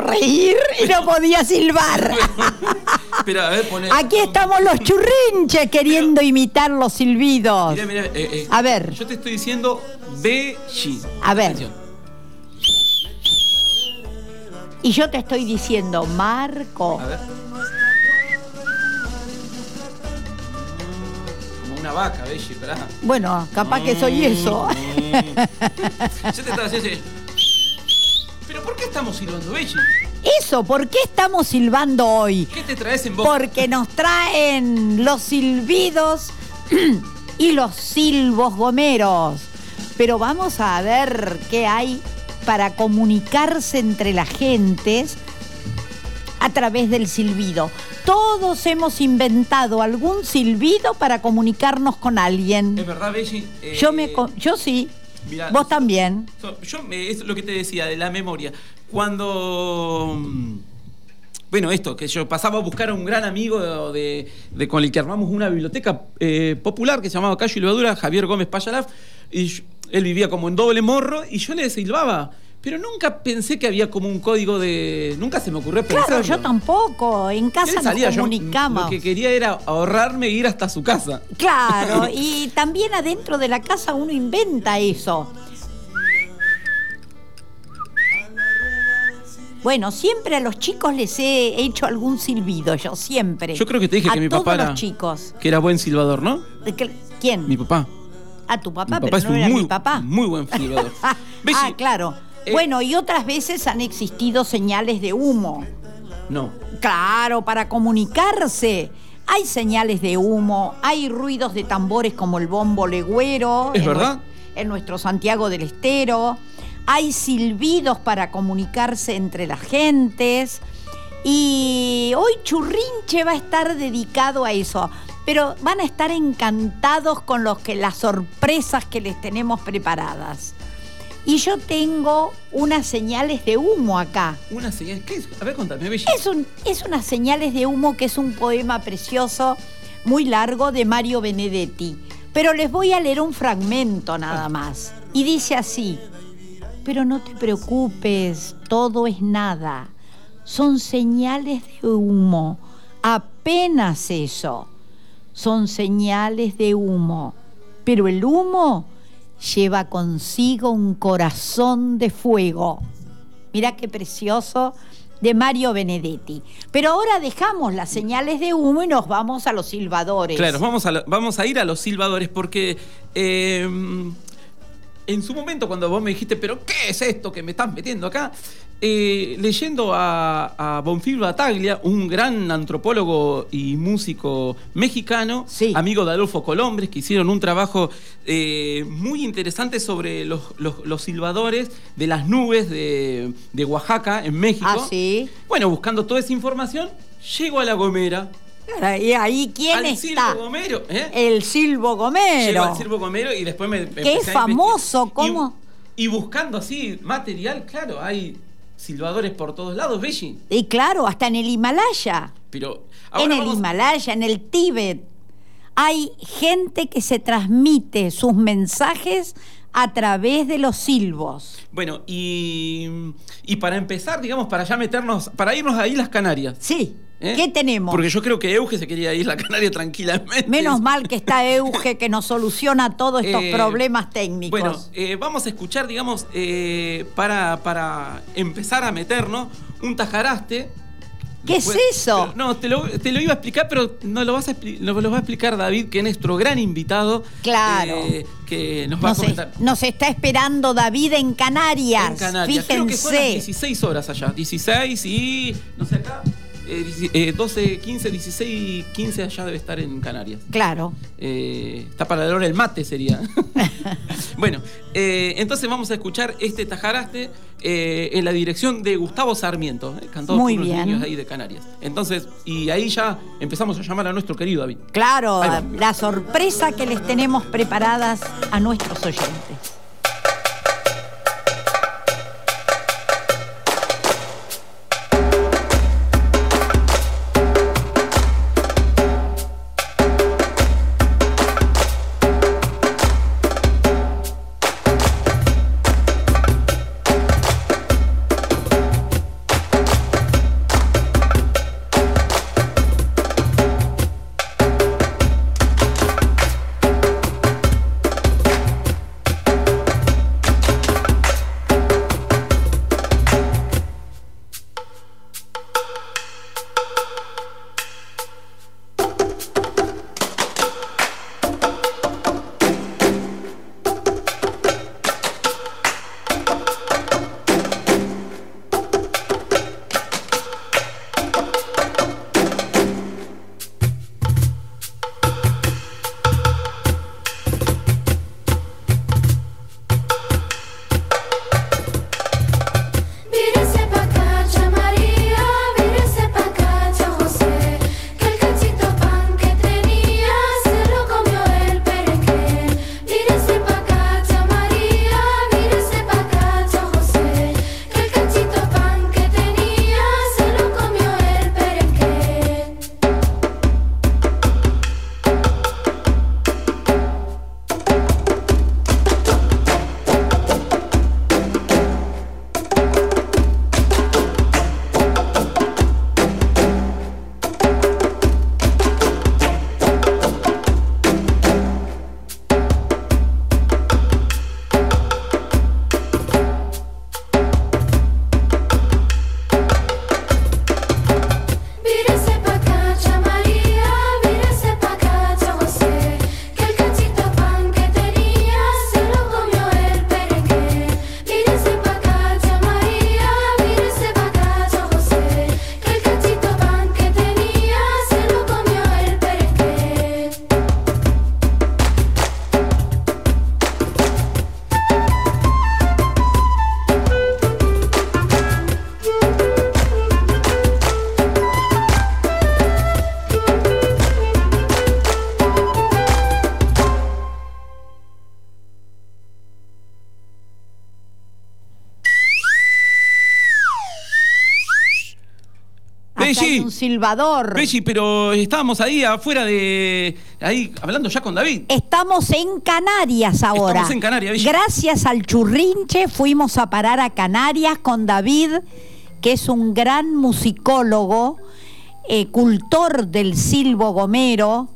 reír y no podía silbar. Espera, a ver, poné. Aquí estamos los churrinches queriendo imitar los silbidos. Mirá, mirá, eh, eh, A ver. Yo te estoy diciendo Beijing. A ver. Atención. Y yo te estoy diciendo, Marco. A ver. Como una vaca, Beijing, esperá. Bueno, capaz que soy eso. Yo te estaba. ¿Pero por qué estamos silbando Beijing? Eso, ¿por qué estamos silbando hoy? ¿Qué te traes en boca? Porque nos traen los silbidos y los silbos gomeros. Pero vamos a ver qué hay para comunicarse entre las gentes a través del silbido. Todos hemos inventado algún silbido para comunicarnos con alguien. Es verdad, Beijing. eh, Yo me yo sí. Mirá, Vos también. So- Yo, es lo que te decía, de la memoria. Cuando. mm, Bueno, esto, que yo pasaba a buscar a un gran amigo de, de- con el que armamos una biblioteca eh, popular que se llamaba Cayo y Levadura, Javier Gómez Payalaf, y yo- él vivía como en doble morro, y yo le silbaba. Pero nunca pensé que había como un código de. Nunca se me ocurrió pensarlo. Claro, yo tampoco. En casa nos salía, yo comunicamos. lo que quería era ahorrarme e ir hasta su casa. Claro, y también adentro de la casa uno inventa eso. Bueno, siempre a los chicos les he hecho algún silbido, yo siempre. Yo creo que te dije a que mi papá era, los chicos. que era buen silbador, ¿no? ¿De qué- ¿Quién? Mi papá. a tu papá, mi papá pero es no un era muy, mi papá. muy buen silbador. Ah, claro. Eh, bueno, y otras veces han existido señales de humo. No. Claro, para comunicarse. Hay señales de humo, hay ruidos de tambores como el bombo legüero. ¿Es en verdad? En nuestro Santiago del Estero. Hay silbidos para comunicarse entre las gentes. Y hoy Churrinche va a estar dedicado a eso. Pero van a estar encantados con los que, las sorpresas que les tenemos preparadas. Y yo tengo unas señales de humo acá. Una señal. ¿Qué es? A ver, contame. Es, un, es unas señales de humo que es un poema precioso, muy largo, de Mario Benedetti. Pero les voy a leer un fragmento nada más. Y dice así, pero no te preocupes, todo es nada. Son señales de humo, apenas eso. Son señales de humo. Pero el humo lleva consigo un corazón de fuego. Mirá qué precioso de Mario Benedetti. Pero ahora dejamos las señales de humo y nos vamos a los silbadores. Claro, vamos a, vamos a ir a los silbadores porque eh, en su momento cuando vos me dijiste, pero ¿qué es esto que me estás metiendo acá? Eh, leyendo a, a Bonfil Bataglia, un gran antropólogo y músico mexicano, Sí. amigo de Adolfo Colombres, que hicieron un trabajo eh, muy interesante sobre los, los- los silbadores de las nubes de, de Oaxaca, en México. Ah, sí. Bueno, buscando toda esa información, llego a La Gomera. ¿Y ahí quién al está? Silvo Gomero, ¿eh? El Silvo Gomero. Llego al Silvo Gomero y después me. es a famoso. ¿cómo? Y, y buscando así material, claro, hay silbadores por todos lados, Beijing. Y claro, hasta en el Himalaya. Pero en el vamos- Himalaya, en el Tíbet. Hay gente que se transmite sus mensajes a través de los silbos. Bueno, y, y para empezar, digamos, para ya meternos, para irnos ahí las Canarias. Sí. ¿Eh? ¿Qué tenemos? Porque yo creo que Euge se quería ir a la Canaria tranquilamente. Menos mal que está Euge que nos soluciona todos estos Eh, problemas técnicos. Bueno, eh, vamos a escuchar, digamos, para, para empezar a meternos un tajaraste. ¿Qué es eso? pero- no, te lo, te lo iba a explicar, pero no lo, vas a lo, lo va a explicar David, que es nuestro gran invitado. Claro. que nos va nos, a comentar. es- nos está esperando David en Canarias. En Canarias. Creo que son las Fíjense. 16 horas allá. 16 y. No sé acá. Eh, dieci- eh, 12, 15, 16, 15 allá debe estar en Canarias. Claro. Eh, está para la hora del mate, sería. bueno, eh, entonces vamos a escuchar este tajaraste eh, en la dirección de Gustavo Sarmiento, cantado Muy por unos niños ahí de Canarias. Entonces, y ahí ya empezamos a llamar a nuestro querido David. Claro, la sorpresa que les tenemos preparadas a nuestros oyentes. Belli. un silbador. Belli, pero estábamos ahí afuera de. ahí hablando ya con David. Estamos en Canarias ahora. Estamos en Canarias, Belli. Gracias al churrinche fuimos a parar a Canarias con David, que es un gran musicólogo, eh, cultor del silbo gomero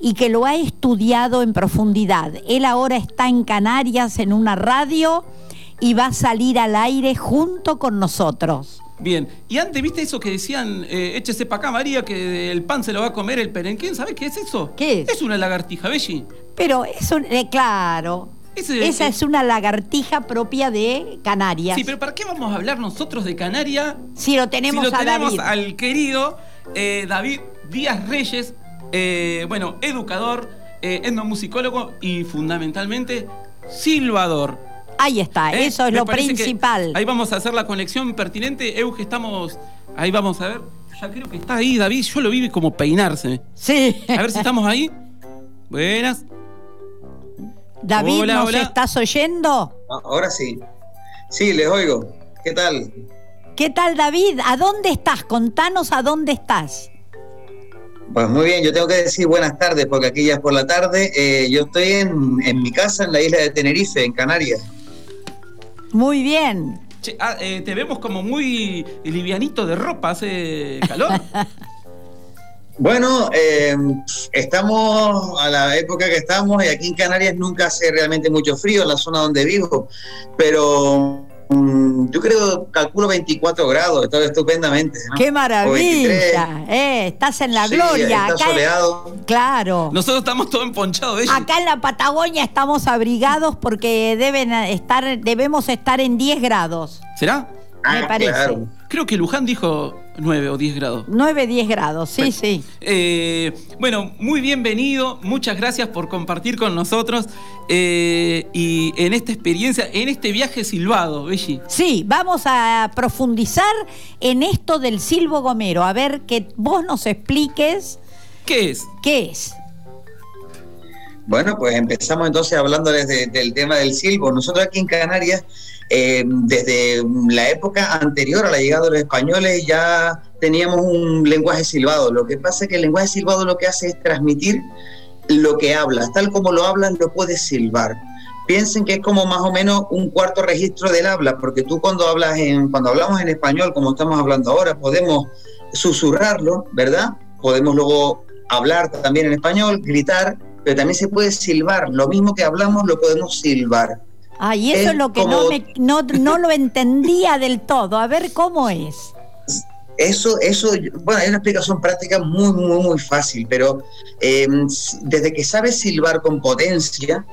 y que lo ha estudiado en profundidad. Él ahora está en Canarias en una radio y va a salir al aire junto con nosotros. Bien, y antes, ¿viste eso que decían, eh, échese para acá, María, que el pan se lo va a comer el perenquén? ¿Sabés qué es eso? ¿Qué es? Es una lagartija, Belli. Pero eso, eh, claro, Ese- esa es una lagartija propia de Canarias. Sí, pero ¿para qué vamos a hablar nosotros de Canaria Si lo tenemos, si lo a tenemos David. al querido eh, David Díaz Reyes, eh, bueno, educador, eh, etnomusicólogo y fundamentalmente silbador. Ahí está, ¿eh? eso es Me lo principal. Ahí vamos a hacer la conexión pertinente. Euge, estamos. Ahí vamos a ver. Ya creo que está ahí, David. Yo lo vi como peinarse. Sí. A ver si estamos ahí. Buenas. David, Hola, ¿nos hola. estás oyendo? Ah, Ahora sí. Sí, les oigo. ¿Qué tal? ¿Qué tal, David? ¿A dónde estás? Contanos a dónde estás. Pues muy bien, yo tengo que decir buenas tardes porque aquí ya es por la tarde. Eh, yo estoy en, en mi casa en la isla de Tenerife, en Canarias. Muy bien. Che, ah, eh, te vemos como muy livianito de ropa. Hace calor. Bueno, eh, estamos a la época que estamos y aquí en Canarias nunca hace realmente mucho frío en la zona donde vivo, pero yo creo, calculo 24 grados, está estupendamente. ¿no? ¡Qué O 23. maravilla! Eh, estás en la Sí, gloria. Está Acá en- soleado. claro. Nosotros estamos todos emponchados. Acá en la Patagonia estamos abrigados porque deben estar, debemos estar en 10 grados. ¿Será? Me parece. Ah, claro. Creo que Luján dijo 9 o 10 grados. 9, 10 grados, sí, Bueno. sí. Eh, bueno, muy bienvenido, muchas gracias por compartir con nosotros eh, y en esta experiencia, en este viaje silbado, Belli. Sí, vamos a profundizar en esto del silbo gomero. A ver que vos nos expliques ¿Qué es? qué es. Bueno, pues empezamos entonces hablándoles de- del tema del silbo. Nosotros aquí en Canarias, eh, desde la época anterior a la llegada de los españoles, ya teníamos un lenguaje silbado. Lo que pasa es que el lenguaje silbado lo que hace es transmitir lo que hablas. Tal como lo hablas, lo puedes silbar. Piensen que es como más o menos un cuarto registro del habla, porque tú cuando hablas en, cuando hablamos en español, como estamos hablando ahora, podemos susurrarlo, ¿verdad? Podemos luego hablar también en español, gritar, pero también se puede silbar. Lo mismo que hablamos lo podemos silbar. Ah, y eso es, Es lo que como- no, me, no, no lo entendía del todo. A ver cómo es. Eso, eso, bueno, hay una explicación práctica muy, muy, muy fácil, pero eh, desde que sabes silbar con potencia,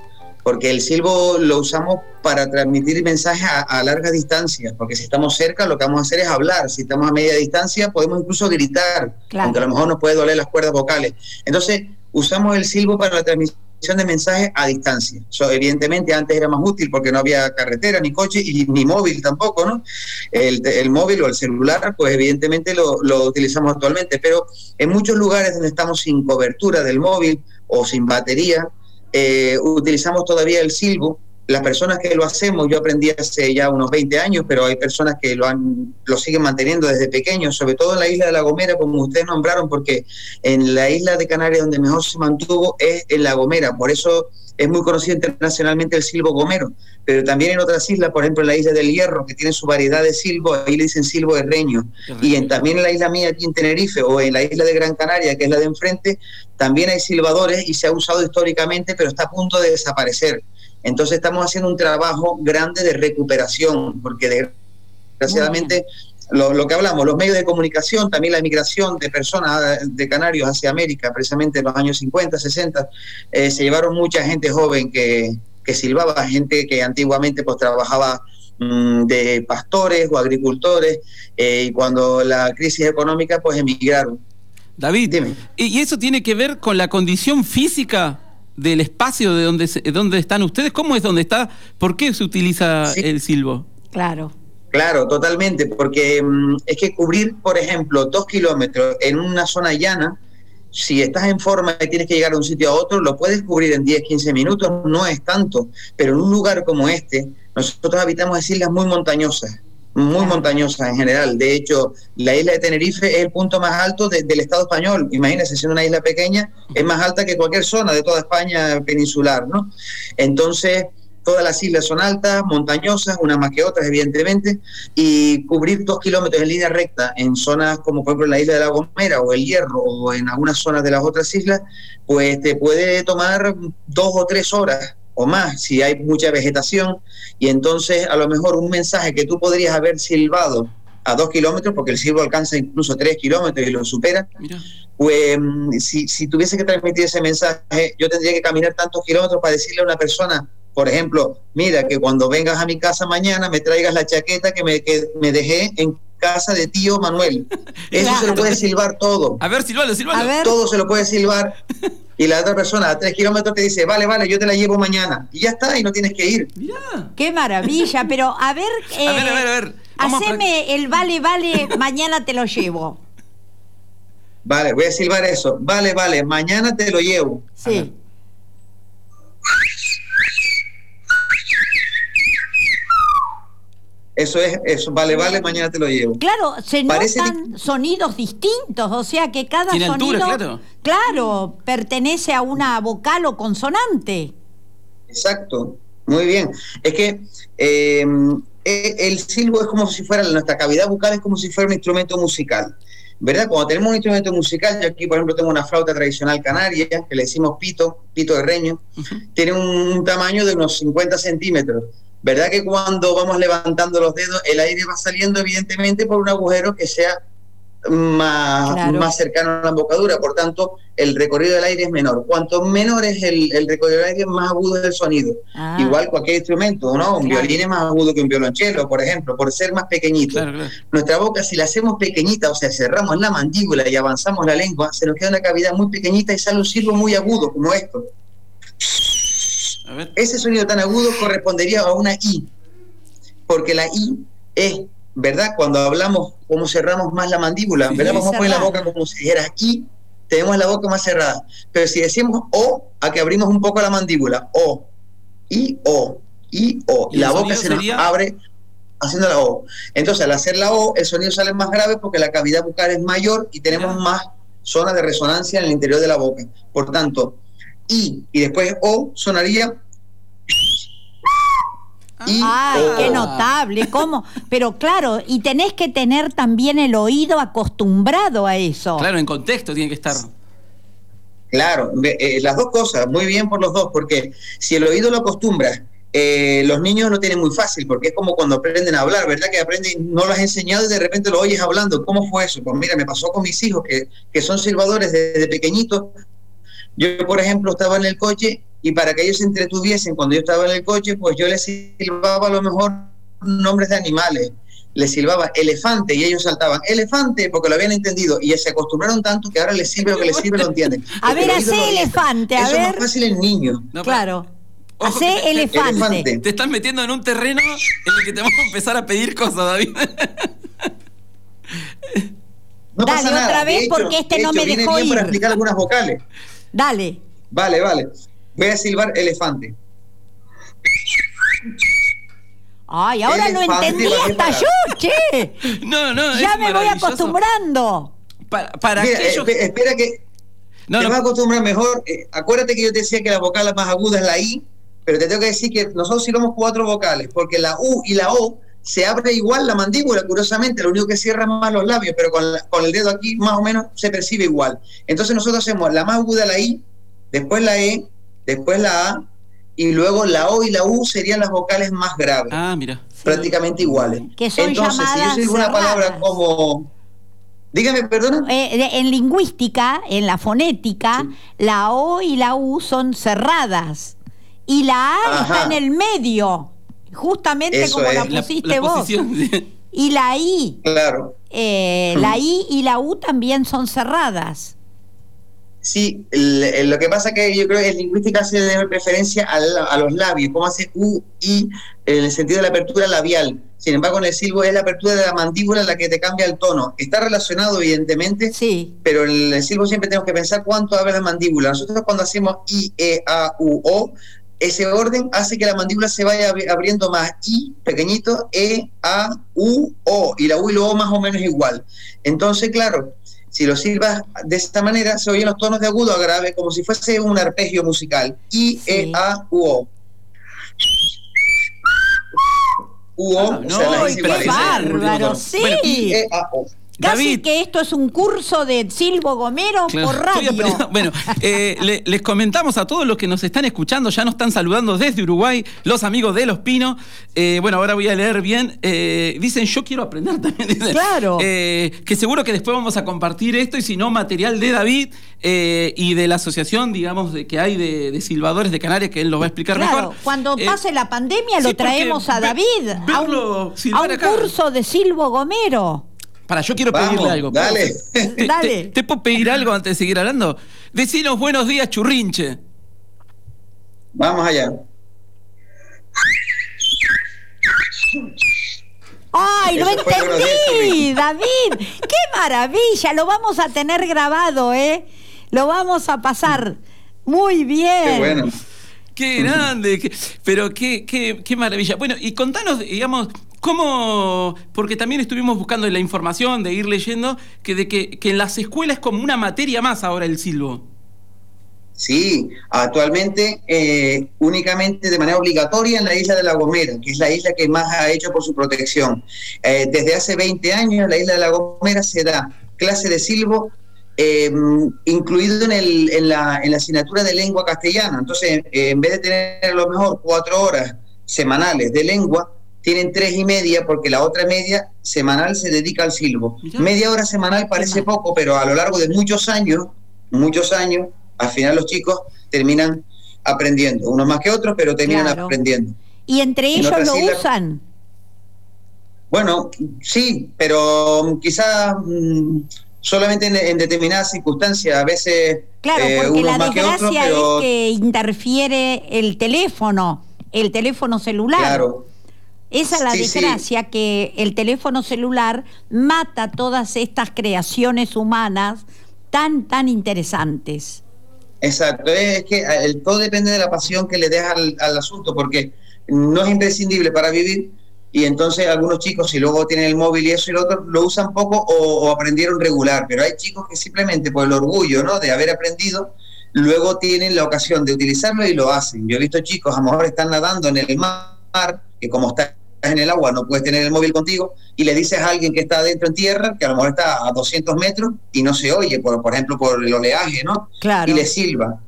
porque el silbo lo usamos para transmitir mensajes a, a larga distancia, porque si estamos cerca lo que vamos a hacer es hablar, si estamos a media distancia podemos incluso gritar, Claro. aunque a lo mejor nos puede doler las cuerdas vocales. Entonces, usamos el silbo para la transmisión de mensajes a distancia. Evidentemente antes era más útil porque no había carretera, ni coche y ni móvil tampoco, ¿no? El, móvil o el celular, pues evidentemente lo, lo utilizamos actualmente, pero en muchos lugares donde estamos sin cobertura del móvil o sin batería, eh, utilizamos todavía el silbo. Las personas que lo hacemos, yo aprendí hace ya unos 20 años, pero hay personas que lo, han, lo siguen manteniendo desde pequeños, sobre todo en la isla de La Gomera, como ustedes nombraron, porque en la isla de Canarias donde mejor se mantuvo es en La Gomera, por eso es muy conocido internacionalmente el silbo gomero, pero también en otras islas, por ejemplo en la isla del Hierro, que tiene su variedad de silbo, ahí le dicen silbo herreño, y en, también en la isla mía aquí en Tenerife o en la isla de Gran Canaria, que es la de enfrente, también hay silbadores y se ha usado históricamente, pero está a punto de desaparecer. Entonces estamos haciendo un trabajo grande de recuperación, porque desgraciadamente lo, lo, que hablamos, los medios de comunicación, también la migración de personas de Canarios hacia América, precisamente en los años 50, 60, eh, se llevaron mucha gente joven que, que silbaba, gente que antiguamente pues trabajaba mmm, de pastores o agricultores, eh, y cuando la crisis económica pues emigraron. David, Dime. ¿y eso tiene que ver con la condición física del espacio de donde, se, donde están ustedes? ¿Cómo es donde está? ¿Por qué se utiliza sí. el silbo? Claro. Claro, totalmente, porque mmm, es que cubrir, por ejemplo, dos kilómetros en una zona llana, si estás en forma y tienes que llegar de un sitio a otro, lo puedes cubrir en 10, 15 minutos, no es tanto, pero en un lugar como este, nosotros habitamos islas muy montañosas, muy montañosas en general. De hecho, la isla de Tenerife es el punto más alto de, del Estado español. Imagínense, siendo una isla pequeña, es más alta que cualquier zona de toda España peninsular, ¿no? Entonces, todas las islas son altas, montañosas, unas más que otras, evidentemente, y cubrir dos kilómetros en línea recta en zonas como, por ejemplo, la isla de La Gomera o El Hierro o en algunas zonas de las otras islas, pues te puede tomar dos o tres horas o más si hay mucha vegetación y entonces a lo mejor un mensaje que tú podrías haber silbado a dos kilómetros, porque el silbo alcanza incluso tres kilómetros y lo supera, Mira. pues si, si tuviese que transmitir ese mensaje, yo tendría que caminar tantos kilómetros para decirle a una persona, por ejemplo, mira que cuando vengas a mi casa mañana me traigas la chaqueta que me, que me dejé en casa de tío Manuel. Eso claro. se lo puede silbar todo. A ver, silbalo, silbalo. A ver. Todo se lo puede silbar. Y la otra persona a tres kilómetros te dice, vale, vale, yo te la llevo mañana. Y ya está, y no tienes que ir. Mirá. Qué maravilla, pero a ver. Eh, a ver, a ver, a ver. Vamos haceme el vale, vale, mañana te lo llevo. Vale, voy a silbar eso. Vale, vale, mañana te lo llevo. Sí. Eso es, eso, vale, vale, mañana te lo llevo. Claro, se Parece notan sonidos distintos, o sea que cada ¿Tiene sonido, altura, claro. claro, pertenece a una vocal o consonante. Exacto, muy bien. Es que eh, el silbo es como si fuera, nuestra cavidad bucal es como si fuera un instrumento musical. ¿verdad? Cuando tenemos un instrumento musical, yo aquí, por ejemplo, tengo una flauta tradicional canaria, que le decimos pito, pito de reño, tiene un, un tamaño de unos 50 centímetros. ¿Verdad que cuando vamos levantando los dedos, el aire va saliendo evidentemente por un agujero que sea más, Claro. más cercano a la embocadura? Por tanto, el recorrido del aire es menor. Cuanto menor es el, el recorrido del aire, más agudo es el sonido. Ah. Igual cualquier instrumento, ¿no? Un Claro. violín es más agudo que un violonchelo, por ejemplo, por ser más pequeñito. Claro, claro. Nuestra boca, si la hacemos pequeñita, o sea, cerramos la mandíbula y avanzamos la lengua, se nos queda una cavidad muy pequeñita y sale un silbo muy agudo, como esto. A ver. Ese sonido tan agudo correspondería a una I, porque la I es, ¿verdad? Cuando hablamos, cómo cerramos más la mandíbula, Sí, ¿verdad? sí. Vamos a poner la boca como si dijera I, tenemos la boca más cerrada. Pero si decimos O, a que abrimos un poco la mandíbula, O, I, O, I, O, ¿Y la boca se nos abre haciendo la O. Entonces, al hacer la O, el sonido sale más grave porque la cavidad bucal es mayor y tenemos Ya. más zona de resonancia en el interior de la boca. Por tanto, I y después O sonaría I, Ay, O. qué notable, ¿cómo? Pero claro, y tenés que tener también el oído acostumbrado a eso. Claro, en contexto tiene que estar. Claro, eh, las dos cosas, muy bien por los dos, porque si el oído lo acostumbras, eh, los niños lo tienen muy fácil, porque es como cuando aprenden a hablar, ¿verdad? Que aprenden, no lo has enseñado y de repente lo oyes hablando. ¿Cómo fue eso? Pues mira, me pasó con mis hijos, que, que son silbadores desde pequeñitos. Yo, por ejemplo, estaba en el coche y para que ellos se entretuviesen cuando yo estaba en el coche, pues yo les silbaba a lo mejor nombres de animales. Les silbaba elefante y ellos saltaban elefante porque lo habían entendido y se acostumbraron tanto que ahora les sirve lo que les sirve lo entienden. A ver, el orienta. elefante, a Eso es ver. más fácil en niños. No, Claro. Ojo te- elefante. elefante. Te estás metiendo en un terreno en el que te vamos a empezar a pedir cosas, David. No Dale, pasa nada. otra De vez, hecho- porque este de no hecho, me viene dejó bien para ir. explicar algunas vocales. Dale. Vale, vale. Voy a silbar elefante. Ay, ahora no Elefante entendí va a hasta yo, che. No, no, Ya es me voy acostumbrando. Para, para Mira, aquellos. espe- espera que No, te no, vas a acostumbrar mejor. Eh, acuérdate que yo te decía que la vocal más aguda es la I, pero te tengo que decir que nosotros silbamos cuatro vocales, porque la U y la O se abre igual la mandíbula, curiosamente, lo único que cierra más los labios, pero con, la- con el dedo aquí más o menos se percibe igual. Entonces nosotros hacemos la más aguda la I, después la E, después la A, y luego la O y la U serían las vocales más graves. Ah, mira. prácticamente iguales. Que son Entonces, si yo llamadas silbo una palabra como. Dígame, perdona. Eh, en lingüística, en la fonética, la O y la U son cerradas. Y la A Ajá. está en el medio. Justamente Eso como la es. La, pusiste la vos. Y la I. Claro. eh, la I y la U también son cerradas. Sí, el- el- lo que pasa que yo creo que en lingüística se debe preferencia al- a, los labios, como hace U, I, en el sentido de la apertura labial. Sin embargo, en el silbo es la apertura de la mandíbula la que te cambia el tono. Está relacionado, evidentemente, Sí. pero en el silbo siempre tenemos que pensar cuánto abre la mandíbula. Nosotros cuando hacemos I, E, A, U, O, ese orden hace que la mandíbula se vaya abri- abriendo más I, pequeñito, E, A, U, O, y la U y la O más o menos igual. Entonces, claro, si lo silbas de esta manera, se oyen los tonos de agudo a grave como si fuese un arpegio musical. I, Sí. E, A, U, O. U, O, Ah, o sea, no, ¡Qué bárbaro! Bueno, Sí. I, E, A, O. Casi David. que esto es un curso de Silvo Gomero Claro, por radio. Bueno, eh, le- les comentamos a todos los que nos están escuchando, ya nos están saludando desde Uruguay, los amigos de Los Pinos. Eh, bueno, ahora voy a leer bien. Eh, dicen, yo quiero aprender también. dicen. Claro. Eh, que seguro que después vamos a compartir esto y si no, material de David eh, y de la asociación, digamos, de, que hay de, de silbadores de Canarias, que él lo va a explicar Claro, mejor. cuando pase la pandemia lo traemos a David a un, a un curso de Silvo Gomero. Para, yo quiero Vamos, pedirle algo. dale. ¿Te, Dale. te- te puedo pedir algo antes de seguir hablando? Decinos buenos días, churrinche. Vamos allá. ¡Ay, lo Eso entendí, David! ¡Qué maravilla! Lo vamos a tener grabado, ¿eh? Lo vamos a pasar muy bien. Qué bueno. Qué grande, qué- pero qué, qué, qué maravilla. Bueno, y contanos, digamos, cómo, porque también estuvimos buscando la información, de ir leyendo, que de que, que en las escuelas es como una materia más ahora el silbo. Sí, actualmente eh, únicamente de manera obligatoria en la isla de La Gomera, que es la isla que más ha hecho por su protección. Eh, desde hace 20 años la isla de La Gomera se da clase de silbo eh, incluido en, el, en, la, en la asignatura de lengua castellana. Entonces, eh, en vez de tener a lo mejor cuatro horas semanales de lengua, tienen tres y media porque la otra media semanal se dedica al silbo. Media hora semanal parece poco, pero a lo largo de muchos años, muchos años, al final los chicos terminan aprendiendo, unos más que otros, pero terminan Claro. aprendiendo. Y entre En ellos lo islas- usan. Bueno, sí, pero quizás mm, solamente en, en determinadas circunstancias, a veces Claro, eh, porque unos la más que otros, desgracia pero es que interfiere el teléfono, el teléfono celular. claro, Esa es la Sí, sí. desgracia, que el teléfono celular mata todas estas creaciones humanas tan, tan interesantes. exacto. Es que eh, el, todo depende de la pasión que le des al, al asunto, porque no es imprescindible para vivir. Y entonces algunos chicos, si luego tienen el móvil y eso y lo otro, lo usan poco o, o aprendieron regular. Pero hay chicos que simplemente por el orgullo ¿no? de haber aprendido, luego tienen la ocasión de utilizarlo y lo hacen. Yo he visto chicos, a lo mejor están nadando en el mar, que como estás en el agua no puedes tener el móvil contigo, y le dices a alguien que está adentro en tierra, que a lo mejor está a 200 metros y no se oye, por, por ejemplo, por el oleaje, ¿no? Claro. Y le silba.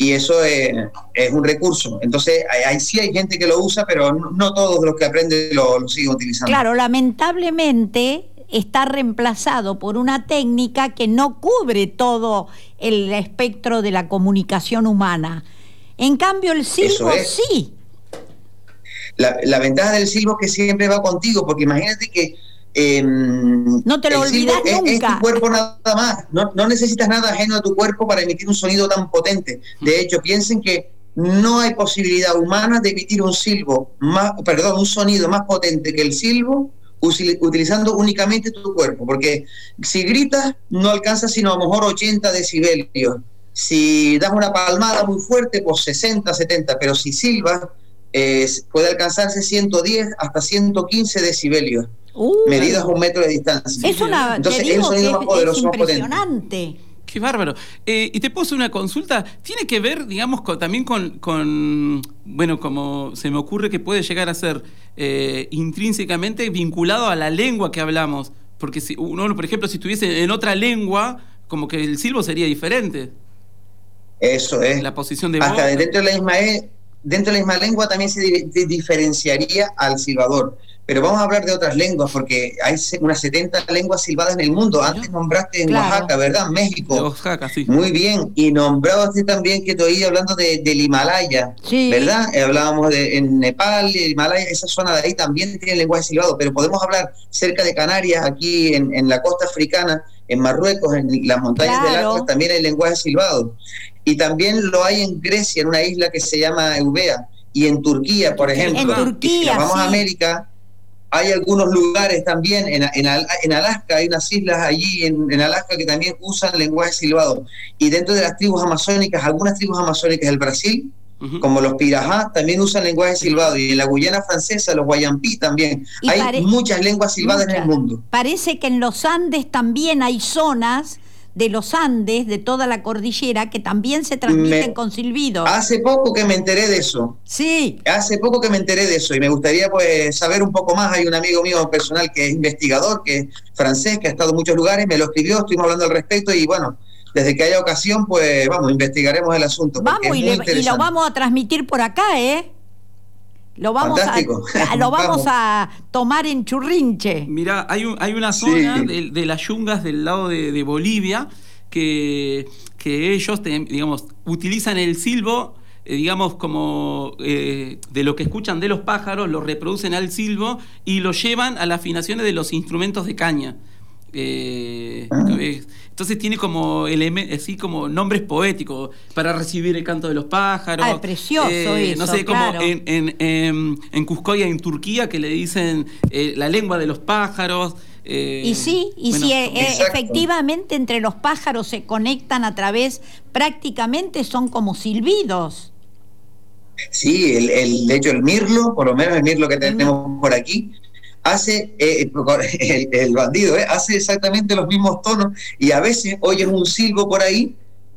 Y eso es, es un recurso. Entonces, ahí, ahí sí hay gente que lo usa, pero no, no todos los que aprenden lo, lo siguen utilizando. Claro, lamentablemente está reemplazado por una técnica que no cubre todo el espectro de la comunicación humana. En cambio, el silbo es. sí. La, la ventaja del silbo es que siempre va contigo, porque imagínate que eh, No te lo olvidas es, es nunca. tu cuerpo nada más. No, no necesitas nada ajeno a tu cuerpo para emitir un sonido tan potente. De hecho, piensen que no hay posibilidad humana de emitir un silbo más, perdón, un sonido más potente que el silbo utilizando únicamente tu cuerpo, porque si gritas no alcanzas sino a lo mejor 80 decibelios. Si das una palmada muy fuerte, pues 60, 70, pero si silbas eh, puede alcanzarse 110 hasta 115 decibelios, Uh, medidas a un metro de distancia. es una, Entonces es que sonido más poderoso, es más potente. impresionante. Qué bárbaro. Eh, y te puedo hacer una consulta. Tiene que ver, digamos, con- también con, con, bueno, como se me ocurre que puede llegar a ser eh, intrínsecamente vinculado a la lengua que hablamos. Porque si uno, por ejemplo, si estuviese en otra lengua, como que el silbo sería diferente. Eso es. La posición de Hasta voz. dentro de la misma e- dentro de la misma lengua también se di- di- diferenciaría al silbador. Pero vamos a hablar de otras lenguas, porque hay unas 70 lenguas silbadas en el mundo. Antes nombraste en Claro. Oaxaca, ¿verdad? De México. Oaxaca, sí. Muy bien. Y nombraste también que te oí hablando de, del Himalaya, Sí. ¿verdad? Eh, hablábamos de en Nepal, el Himalaya, esa zona de ahí también tiene lenguaje silbado. Pero podemos hablar cerca de Canarias, aquí en, en la costa africana, en Marruecos, en las montañas del. Atlas, también hay lenguaje silbado. Y también lo hay en Grecia, en una isla que se llama Eubea, y en Turquía, por ejemplo. En Turquía, Y si nos vamos sí. a América, hay algunos lugares también, en, en, en Alaska, hay unas islas allí en, en Alaska que también usan lenguaje silbado. Y dentro de las tribus amazónicas, algunas tribus amazónicas del Brasil, como los Pirajá, también usan lenguaje silbado. Y en la Guyana francesa, los Guayampí también. Y hay muchas lenguas silbadas en el mundo. Parece que en los Andes también hay zonas de los Andes, de toda la cordillera, que también se transmiten Me- con silbidos. Hace poco que me enteré de eso. Sí, Hace poco que me enteré de eso y me gustaría pues saber un poco más. Hay un amigo mío personal que es investigador, que es francés, que ha estado en muchos lugares, me lo escribió, estuvimos hablando al respecto y bueno, desde que haya ocasión, pues vamos, investigaremos el asunto. vamos y, le- y lo vamos a transmitir por acá, ¿eh? Lo vamos, Fantástico. a, lo vamos Vamos. a tomar en churrinche. Mirá, hay, un- hay una Sí. zona de, de las yungas del lado de, de Bolivia que, que ellos, te- digamos, utilizan el silbo, eh, digamos, como eh, de lo que escuchan de los pájaros, lo reproducen al silbo y lo llevan a las afinaciones de los instrumentos de caña. Eh, Ah. entonces tiene como así como nombres poéticos para recibir el canto de los pájaros. Ah, es precioso Eh, No eso, sé, como claro. en, en, en, en Cuscoya, en Turquía, que le dicen eh, la lengua de los pájaros. eh, Y sí, y bueno, si efectivamente entre los pájaros se conectan a través, prácticamente son como silbidos. Sí, el, el- de hecho el mirlo, por lo menos el mirlo que tenemos por aquí, hace, eh, el, el bandido, eh, hace exactamente los mismos tonos y a veces oyes un silbo por ahí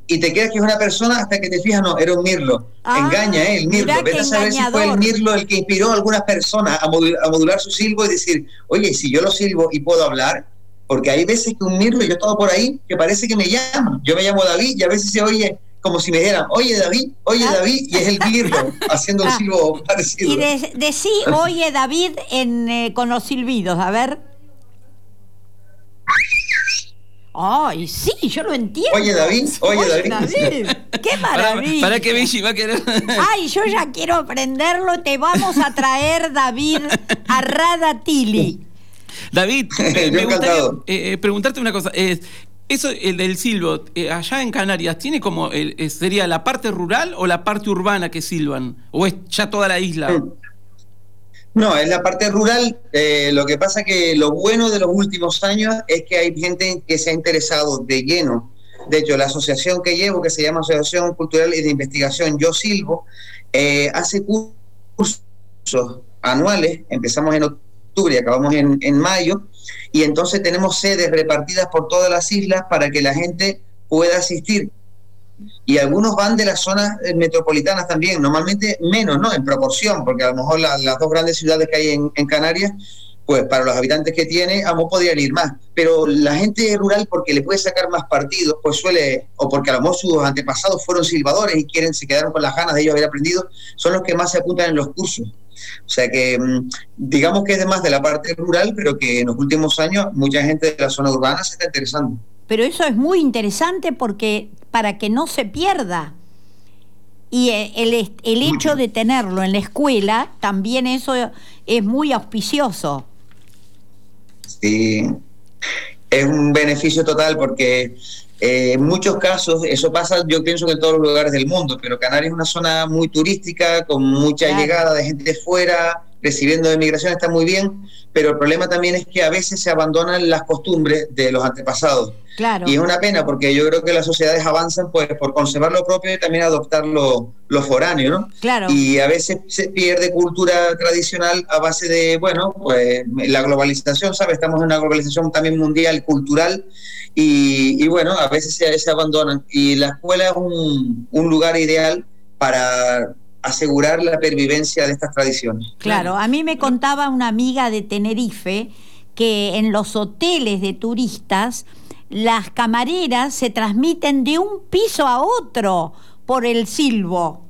y te crees que es una persona hasta que te fijas, no, era un mirlo. Ah, Engaña, eh, el mirlo. Vete a saber si fue el mirlo el que inspiró a algunas personas a modu- a modular, su silbo y decir, oye, si yo lo silbo y puedo hablar, porque hay veces que un mirlo, yo estaba por ahí, que parece que me llama. Yo me llamo David y a veces se oye como si me dijeran, oye David, oye Ah. David, y es el mirlo haciendo un Ah. silbo parecido. Y de- decí, oye David, en, eh, con los silbidos, a ver. Ay, sí, yo lo entiendo. Oye David, oye, David. Qué Para, maravilla. para que Belli va a querer. Ay, yo ya quiero aprenderlo. Te vamos a traer, David, a Radatili. David, Yo me gustaría encantado. eh, eh, preguntarte una cosa. eh, eso, el del silbo, eh, allá en Canarias, ¿tiene como, el, eh, sería la parte rural o la parte urbana que silban? ¿O es ya toda la isla? No, es la parte rural. eh, lo que pasa que lo bueno de los últimos años es que hay gente que se ha interesado de lleno. De hecho, la asociación que llevo, que se llama Asociación Cultural y de Investigación Yo Silvo, eh, hace cursos anuales. Empezamos en octubre y acabamos en, en mayo. Y entonces tenemos sedes repartidas por todas las islas para que la gente pueda asistir y algunos van de las zonas eh, metropolitanas también, normalmente menos, ¿no? En proporción, porque a lo mejor la- las dos grandes ciudades que hay en, Canarias, pues para los habitantes que tiene, a lo podrían ir más. Pero la gente rural, porque le puede sacar más partidos, pues suele, o porque a lo mejor sus antepasados fueron silbadores y quieren, se quedaron con las ganas de ellos haber aprendido, son los que más se apuntan en los cursos. O sea que mm, digamos que es de más de la parte rural, pero que en los últimos años mucha gente de la zona urbana se está interesando. Pero eso es muy interesante porque para que no se pierda. Y eh, el, el hecho de tenerlo en la escuela, también eso es muy auspicioso. Sí, es un beneficio total porque eh, en muchos casos, eso pasa yo pienso que en todos los lugares del mundo, pero Canarias es una zona muy turística, con mucha Claro. llegada de gente fuera, recibiendo de migración, está muy bien, pero el problema también es que a veces se abandonan las costumbres de los antepasados. Claro. Y es una pena porque yo creo que las sociedades avanzan pues por conservar lo propio y también adoptar lo, lo foráneo, ¿no? Claro. Y a veces se pierde cultura tradicional a base de, bueno, pues la globalización, ¿sabes? Estamos en una globalización también mundial, cultural, y, bueno, a veces se, se abandonan. Y la escuela es un, un lugar ideal para asegurar la pervivencia de estas tradiciones. Claro, a mí me contaba una amiga de Tenerife que en los hoteles de turistas las camareras se transmiten de un piso a otro por el silbo.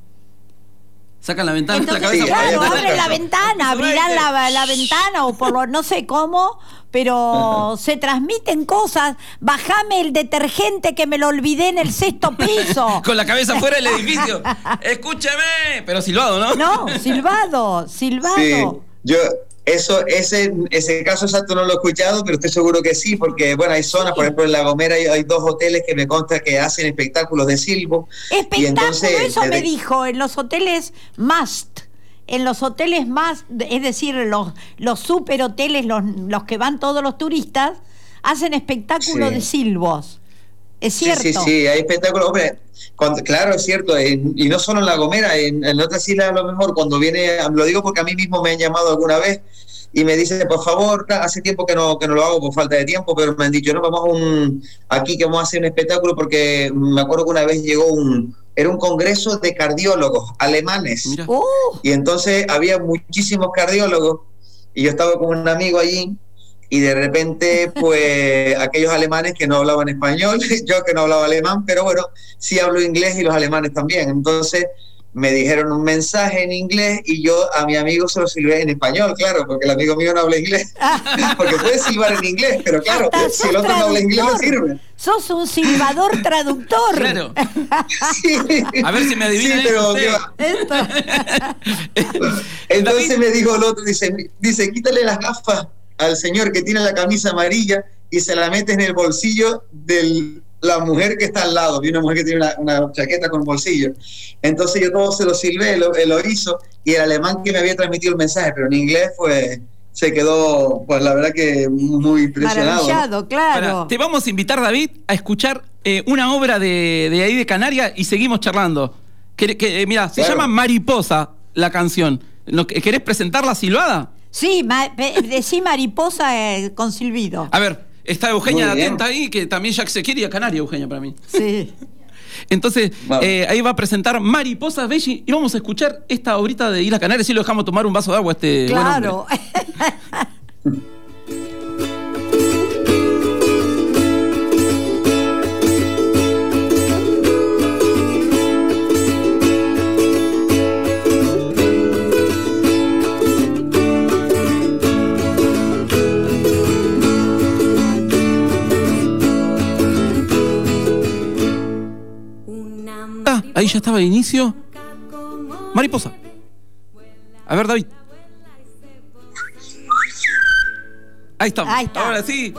Sacan la ventana Entonces, la cabeza. Sí, por claro, abren la ventana, abrirán la, la ventana o por lo no sé cómo, pero se transmiten cosas. Bajame el detergente que me lo olvidé en el sexto piso. Con la cabeza fuera del edificio. Escúcheme. Pero silbado, ¿no? No, silbado, Sí, silbado. yo eso ese ese caso exacto no lo he escuchado, pero estoy seguro que sí, porque bueno, hay zonas, por ejemplo en La Gomera hay, hay dos hoteles que me consta que hacen espectáculos de silbo. y Espectáculo, entonces, eso me dijo, en los hoteles must. En los hoteles más, es decir, los, los super hoteles, los, los que van todos los turistas, hacen espectáculo Sí. de silbos. Es Sí, cierto. sí, sí, hay espectáculos. Hombre, cuando- claro, es cierto, en- y no solo en La Gomera, en, en otras islas a lo mejor, cuando viene, lo digo porque a mí mismo me han llamado alguna vez y me dicen, por favor, hace tiempo que no, que no lo hago por falta de tiempo, pero me han dicho, no, vamos a un, aquí que vamos a hacer un espectáculo porque me acuerdo que una vez llegó un, era un congreso de cardiólogos alemanes. Mira. Uh, Y entonces había muchísimos cardiólogos y yo estaba con un amigo allí y de repente pues aquellos alemanes que no hablaban español, yo que no hablaba alemán, pero bueno, sí hablo inglés y los alemanes también. Entonces me dijeron un mensaje en inglés y yo a mi amigo se lo silbé en español, claro, porque el amigo mío no habla inglés. porque puede silbar en inglés, pero claro, hasta si el otro no habla inglés no sirve. Sos un silbador traductor. Claro. Sí. A ver si me adivina Sí, pero usted. ¿qué va? Esto. Entonces me dijo el otro, dice, dice, quítale las gafas al señor que tiene la camisa amarilla y se la mete en el bolsillo de la mujer que está al lado. Vi una mujer que tiene una, una chaqueta con bolsillo. Entonces yo todo se lo silbé, lo, él lo hizo, y el alemán que me había transmitido el mensaje, pero en inglés, pues se quedó, pues la verdad que muy impresionado. claro. Te vamos a invitar, David, a escuchar eh, una obra de, de ahí de Canarias y seguimos charlando. Que, que, eh, mira, se Claro. llama Mariposa la canción. ¿No- ¿Querés presentarla silbada? Sí, ma- decí mariposa eh, con silbido. A ver, está Eugenia Muy bien. atenta ahí, que también ya se quiere ir a Canarias, Eugenia, para mí. Sí. Entonces, eh, ahí va a presentar Mariposas Belli y vamos a escuchar esta ahorita de ir a Canarias y lo dejamos tomar un vaso de agua a este. Claro. Ahí ya estaba de inicio. Mariposa. A ver, David. Ahí estamos. Ahí está. Ahora sí.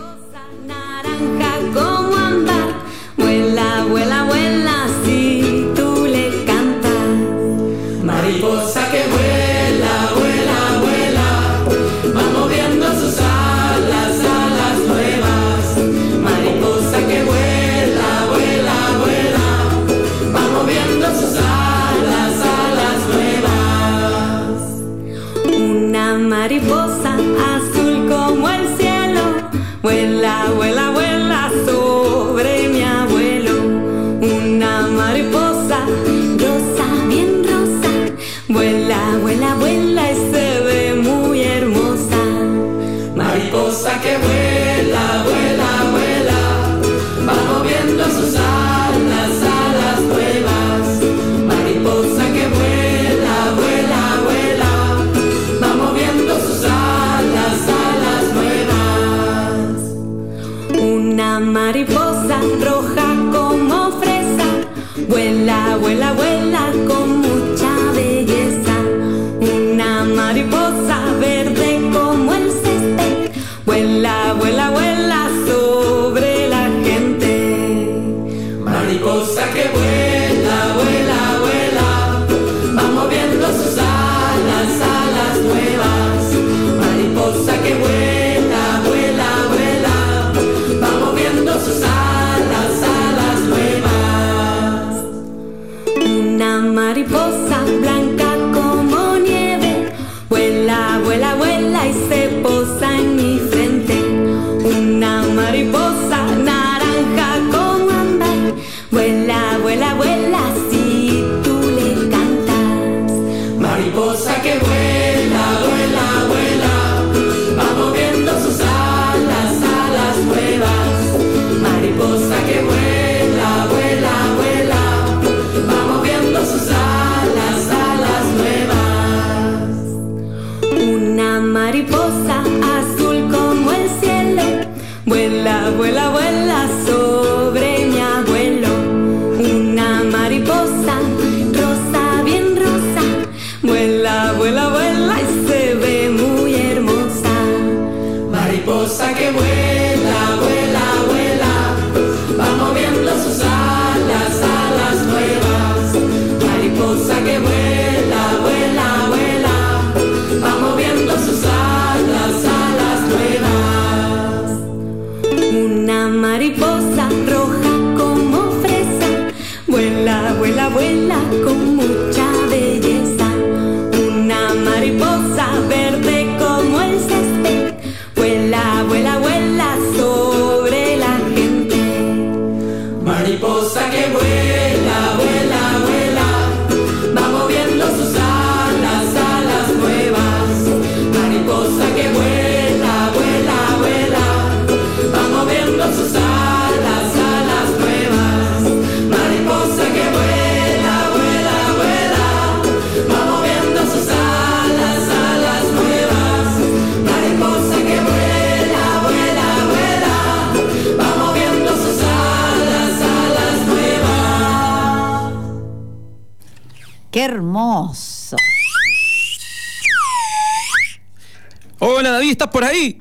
¿Estás por ahí?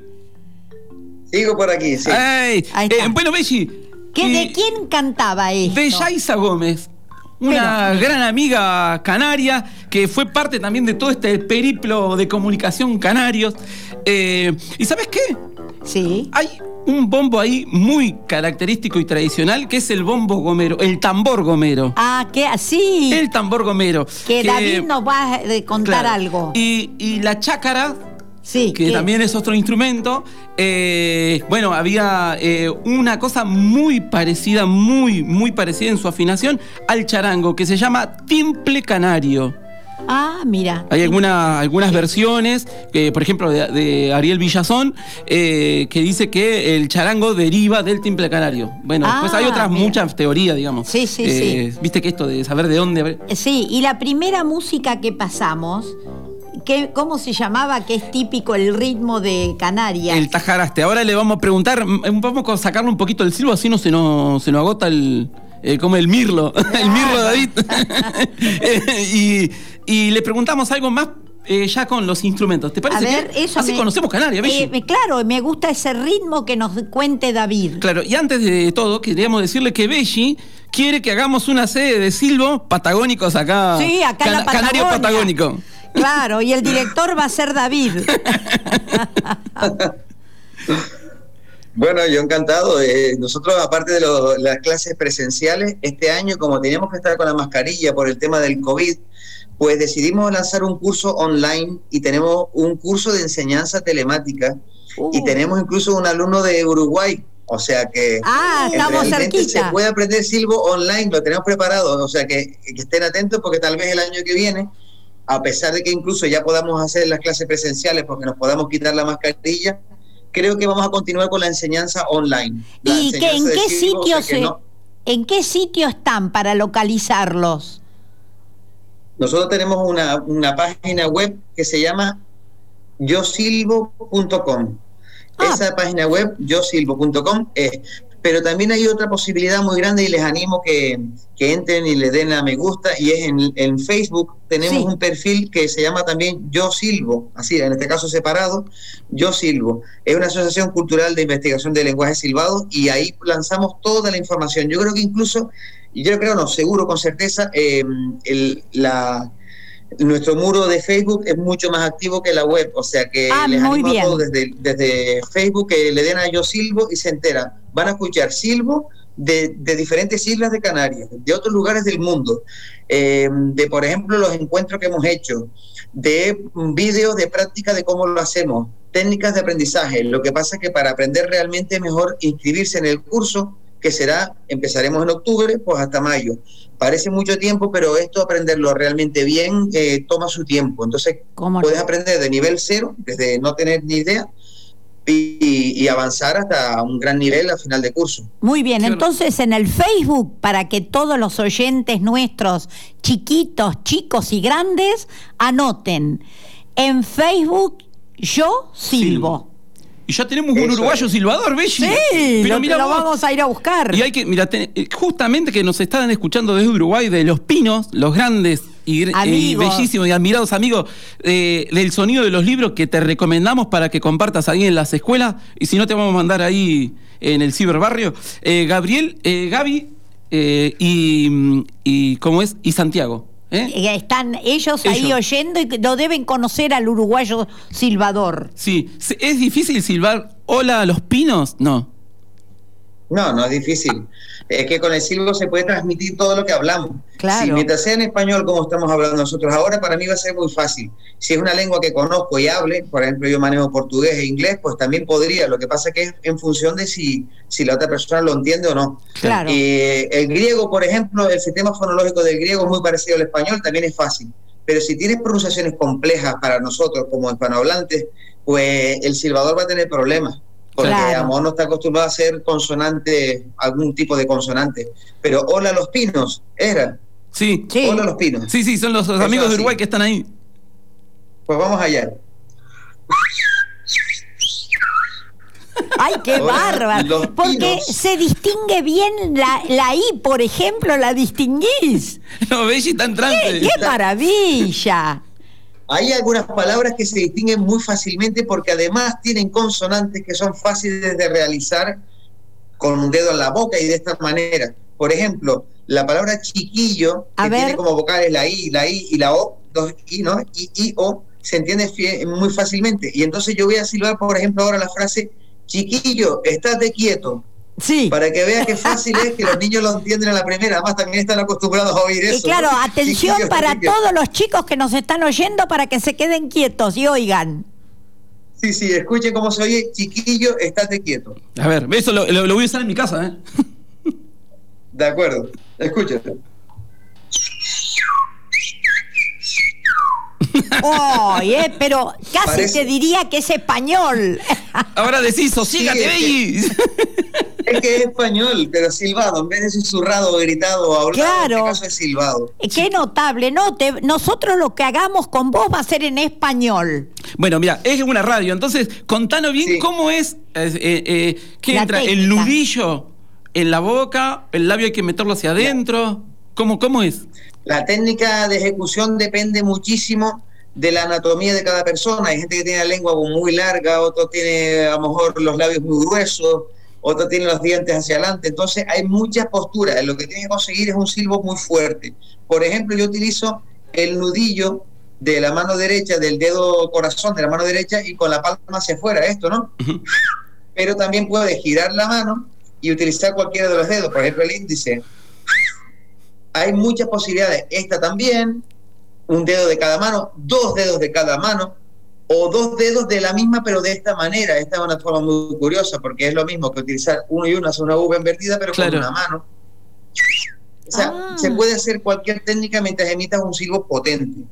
Sigo por aquí, sí. Ey, Ahí está. eh, bueno, Belli. ¿Qué, ¿De quién cantaba esto? De Yaisa Gómez. Una gran amiga canaria que fue parte también de todo este periplo de comunicación canarios. Eh, ¿Y sabes qué? Sí. Hay un bombo ahí muy característico y tradicional que es el bombo gomero, el tambor gomero. Ah, que así. El tambor gomero. Que David nos va a eh, contar Claro. algo. Y, y la chácara, Sí. que también es otro instrumento, eh, bueno, había eh, una cosa muy parecida, muy, muy parecida en su afinación al charango, que se llama timple canario. Ah, mira. Hay alguna- algunas versiones, eh, por ejemplo, de, de Ariel Villazón, eh, que dice que el charango deriva del timple canario. Bueno, Ah, después hay otras mira. muchas teorías, digamos. Sí, sí, Eh, sí. Viste que esto de saber de dónde... Sí, y la primera música que pasamos, ¿cómo se llamaba? Que es típico el ritmo de Canarias. El tajaraste. Ahora le vamos a preguntar, mm, vamos a sacarle un poquito del silbo, así no se nos, se nos agota el, eh, como el mirlo, el mirlo David. Eh, y, y le preguntamos algo más eh, ya con los instrumentos. ¿Te A parece? ver, que eso. así me- conocemos Canarias, claro, me gusta ese ritmo que nos cuente David. Claro, y antes de todo, queríamos decirle que Belli quiere que hagamos una sede de silbo patagónicos acá. Sí, acá en la Cana- Canario Patagonia. patagónico. Claro, y el director va a ser David. Bueno, yo encantado. Eh, nosotros, aparte de lo- las clases presenciales, este año, como teníamos que estar con la mascarilla por el tema del COVID, pues decidimos lanzar un curso online y tenemos un curso de enseñanza telemática y Uh. tenemos incluso un alumno de Uruguay. O sea que Ah, estamos cerquita. se puede aprender silbo online, lo tenemos preparado. O sea que, que estén atentos porque tal vez el año que viene, a pesar de que incluso ya podamos hacer las clases presenciales porque nos podamos quitar la mascarilla, creo que vamos a continuar con la enseñanza online. La ¿Y en qué silbo, o sea sitio que se, no- en qué sitio están para localizarlos? Nosotros tenemos una, una página web que se llama yosilvo.com. Ah. Esa página web, yosilvo.com, es. Pero también hay otra posibilidad muy grande y les animo que, que entren y le den a me gusta. Y es en, en Facebook, tenemos Sí. un perfil que se llama también Yo Silvo, así, en este caso separado, Yo Silvo. Es una asociación cultural de investigación de lenguaje silbado y ahí lanzamos toda la información. Yo creo que incluso, yo creo, no, seguro, con certeza, eh, el- la, nuestro muro de Facebook es mucho más activo que la web, o sea que Ah, les animo a todos desde, desde Facebook que le den a Yo Silvo y se enteran. Van a escuchar silbo de, de diferentes islas de Canarias, de otros lugares del mundo, eh, de por ejemplo los encuentros que hemos hecho, de vídeos de práctica de cómo lo hacemos, técnicas de aprendizaje. Lo que pasa es que para aprender realmente es mejor inscribirse en el curso que será, empezaremos en octubre, pues hasta mayo. Parece mucho tiempo, pero esto aprenderlo realmente bien eh, toma su tiempo. Entonces, puedes aprender de nivel cero, desde no tener ni idea, y, y avanzar hasta un gran nivel al final de curso. Muy bien, entonces en el Facebook, para que todos los oyentes nuestros, chiquitos, chicos y grandes, anoten. En Facebook, yo silbo. Y ya tenemos un Eso uruguayo es. silbador, Belli. Sí, Pero lo, mira lo vos, vamos a ir a buscar. Y hay que, mira, te- eh, justamente que nos están escuchando desde Uruguay, de Los Pinos, los grandes y, Amigos. bellísimos y admirados amigos eh, del sonido de los libros que te recomendamos para que compartas ahí en las escuelas. Y si no, te vamos a mandar ahí en el ciberbarrio. Eh, Gabriel, eh, Gaby eh, y, y, ¿cómo es? Y Santiago. ¿Eh? Están ellos, ahí Ellos. oyendo y lo deben conocer al uruguayo silbador. Sí, ¿Se- ¿es difícil silbar hola a los pinos? No. No, no es difícil. Es que con el silbo se puede transmitir todo lo que hablamos. Claro. Si mientras sea en español como estamos hablando nosotros ahora, para mí va a ser muy fácil. Si es una lengua que conozco y hable, por ejemplo, yo manejo portugués e inglés, pues también podría. Lo que pasa es que es en función de si, si la otra persona lo entiende o no. Claro. Eh, el griego, por ejemplo, el sistema fonológico del griego es muy parecido al español, también es fácil. Pero si tienes pronunciaciones complejas para nosotros como hispanohablantes, pues el silbador va a tener problemas. Porque Claro. a lo mejor no está acostumbrado a hacer consonante, algún tipo de consonante. Pero hola los pinos, era. Sí. Sí. Hola los pinos. Sí, sí, son los, amigos de. Uruguay que están ahí. Pues vamos allá. ¡Ay, qué bárbaro! Porque se distingue bien la, la I, por ejemplo, la distinguís. No, Belli está entrante. ¡Qué, qué maravilla! Hay algunas palabras que se distinguen muy fácilmente porque además tienen consonantes que son fáciles de realizar con un dedo en la boca y de esta manera. Por ejemplo, la palabra chiquillo, A que ver. tiene como vocales la I, la I y la O, dos I, ¿no? I, I, O, se entiende muy fácilmente. Y entonces yo voy a silbar, por ejemplo, ahora la frase, chiquillo, estate quieto, Sí. para que vea qué fácil es que los niños lo entienden a la primera. Además, también están acostumbrados a oír eso. Y claro, ¿no? atención para todos los chicos que nos están oyendo para que se queden quietos y oigan. Sí, sí, escuchen cómo se oye, chiquillo, estate quieto. A ver, eso lo, lo- lo voy a usar en mi casa, ¿eh? De acuerdo, escuchen. ¡Ay, eh! Pero casi Parece- te diría que es español. Ahora decís, sosígate, Sí, es que-. Es que es español, pero silbado, en vez de susurrado, gritado o hablado, Claro. en este caso es silbado. Qué notable, ¿no? Te- nosotros lo que hagamos con vos va a ser en español. Bueno, mira, es una radio, entonces contanos bien Sí. cómo es, eh, eh, eh, que La entra el nudillo en la boca, el labio hay que meterlo hacia adentro. ¿Cómo, cómo es? La técnica de ejecución depende muchísimo de la anatomía de cada persona. Hay gente que tiene la lengua muy larga, otro tiene a lo mejor los labios muy gruesos, otro tiene los dientes hacia adelante. Entonces hay muchas posturas. Lo que tienes que conseguir es un silbo muy fuerte. Por ejemplo, yo utilizo el nudillo de la mano derecha, del dedo corazón de la mano derecha y con la palma hacia afuera, esto, ¿no? Pero también puedes girar la mano y utilizar cualquiera de los dedos, por ejemplo el índice. Hay muchas posibilidades. Esta también, un dedo de cada mano, dos dedos de cada mano, o dos dedos de la misma, pero de esta manera. Esta es una forma muy curiosa, porque es lo mismo que utilizar uno y uno, hacer una V invertida, pero Claro. con una mano. O sea, Ah. se puede hacer cualquier técnica mientras emitas un silbo potente.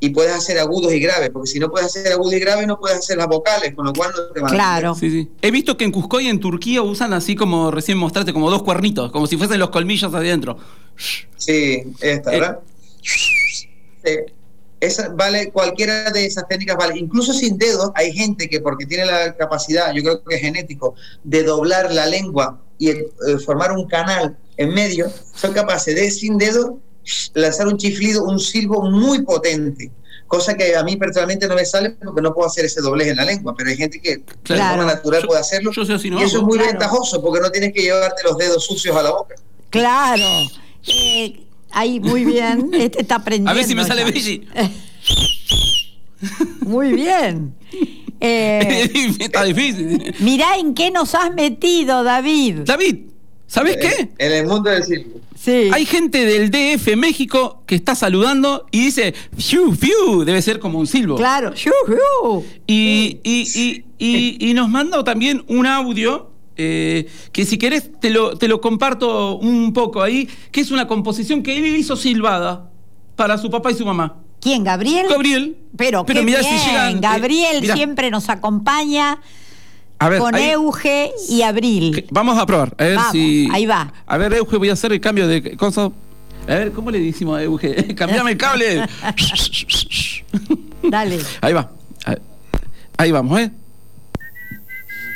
Y puedes hacer agudos y graves, porque si no puedes hacer agudos y graves, no puedes hacer las vocales, con lo cual no te van a Claro. Sí, sí. He visto que en Cusco y en Turquía usan así como recién mostraste, como dos cuernitos, como si fuesen los colmillos adentro. Sí, esta, Eh. Sí. Esa vale, cualquiera de esas técnicas vale. Incluso sin dedos, hay gente que porque tiene la capacidad, yo creo que es genético, de doblar la lengua y eh, formar un canal en medio, son capaces de sin dedos lanzar un chiflido, un silbo muy potente. Cosa que a mí personalmente no me sale porque no puedo hacer ese doblez en la lengua, pero hay gente que de Claro. forma natural Yo- puede hacerlo. yo no y eso es muy Claro. ventajoso porque no tienes que llevarte los dedos sucios a la boca. Claro. Eh, ahí, muy bien. Este está aprendiendo. A ver si me sale. Belli. Muy bien. Eh, Está difícil. mirá en qué nos has metido, David. David, ¿sabes qué? En el mundo del silbo. Sí. Hay gente del DF México que está saludando y dice fiu, fiu, debe ser como un silbo. Claro. Yujú. Y, y, y, y, y nos mandó también un audio eh, que si querés te lo, te lo comparto un poco ahí, que es una composición que él hizo silbada para su papá y su mamá. ¿Quién, Gabriel? Gabriel. Pero, Pero qué mirá bien. si llegan, eh, Gabriel mirá. siempre nos acompaña A ver, con ahí- Euge y Abril. vamos a probar. A ver Vamos, si. ahí va. A ver, Euge, voy a hacer el cambio de cosa. A ver, ¿cómo le decimos a Euge? Cambiame el cable. Dale. Ahí va. Ahí vamos, ¿eh?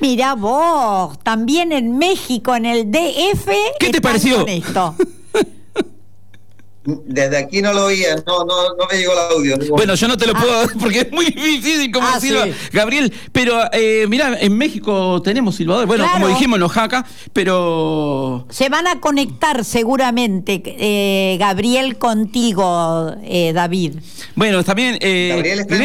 Mira vos, también en México, en el DF. ¿Qué te pareció? esto. Desde aquí no lo oía, no, no, no me llegó el audio. Bueno, yo no te lo puedo porque es muy difícil como Ah, silba sí. Gabriel. Pero eh, mira, en México tenemos silbadores. Bueno, Claro. como dijimos en Oaxaca, pero. Se van a conectar seguramente, eh, Gabriel, contigo, eh, David. Bueno, también. Eh, Gabriel está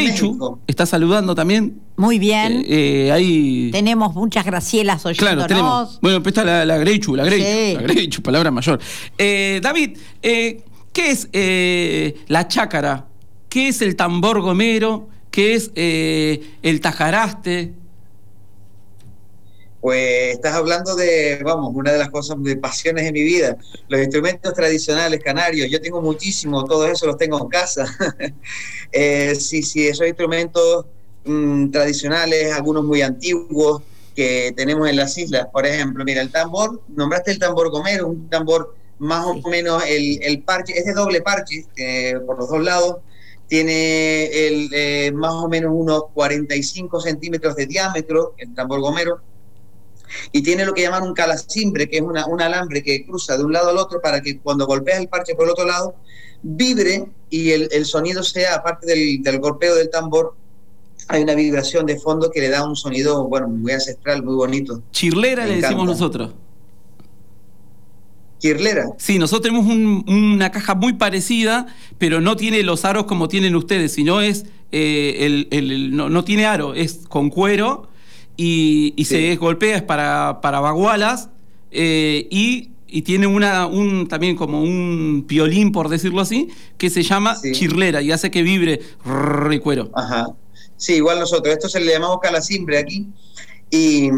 está saludando también. Muy bien. Eh, eh, ahí. Tenemos muchas Gracielas oyéndonos. Claro, tenemos. Bueno, pues está la, la Greichu, la Greichu, Sí. la Greichu, palabra mayor. Eh, David, eh, ¿qué es eh, la chácara? ¿Qué es el tambor gomero? ¿Qué es eh, el tajaraste? Pues estás hablando de, vamos, una de las cosas de pasiones de mi vida, los instrumentos tradicionales canarios. Yo tengo muchísimos, todos esos los tengo en casa. Eh, sí, sí, esos instrumentos mm, tradicionales, algunos muy antiguos que tenemos en las islas. Por ejemplo, mira, el tambor, nombraste el tambor gomero, un tambor más o menos el, el parche, es de doble parche eh, por los dos lados. Tiene el, eh, más o menos unos 45 centímetros de diámetro, el tambor gomero y tiene lo que llaman un calacimbre, que es una, un alambre que cruza de un lado al otro para que cuando golpeas el parche por el otro lado, vibre y el, el sonido sea, aparte del, del golpeo del tambor, hay una vibración de fondo que le da un sonido, bueno, muy ancestral, muy bonito. Chirlera le decimos nosotros. Kirlera, Sí, nosotros tenemos un- una caja muy parecida, pero no tiene los aros como tienen ustedes, sino es eh, el, el- no, no tiene aro, es con cuero y, y Sí. se golpea es para, para bagualas eh, y, y tiene una, un, también como un piolín, por decirlo así, que se llama Sí. chirlera y hace que vibre el cuero. Ajá. Sí, igual nosotros. Esto se le llamamos calacimbre aquí. Y,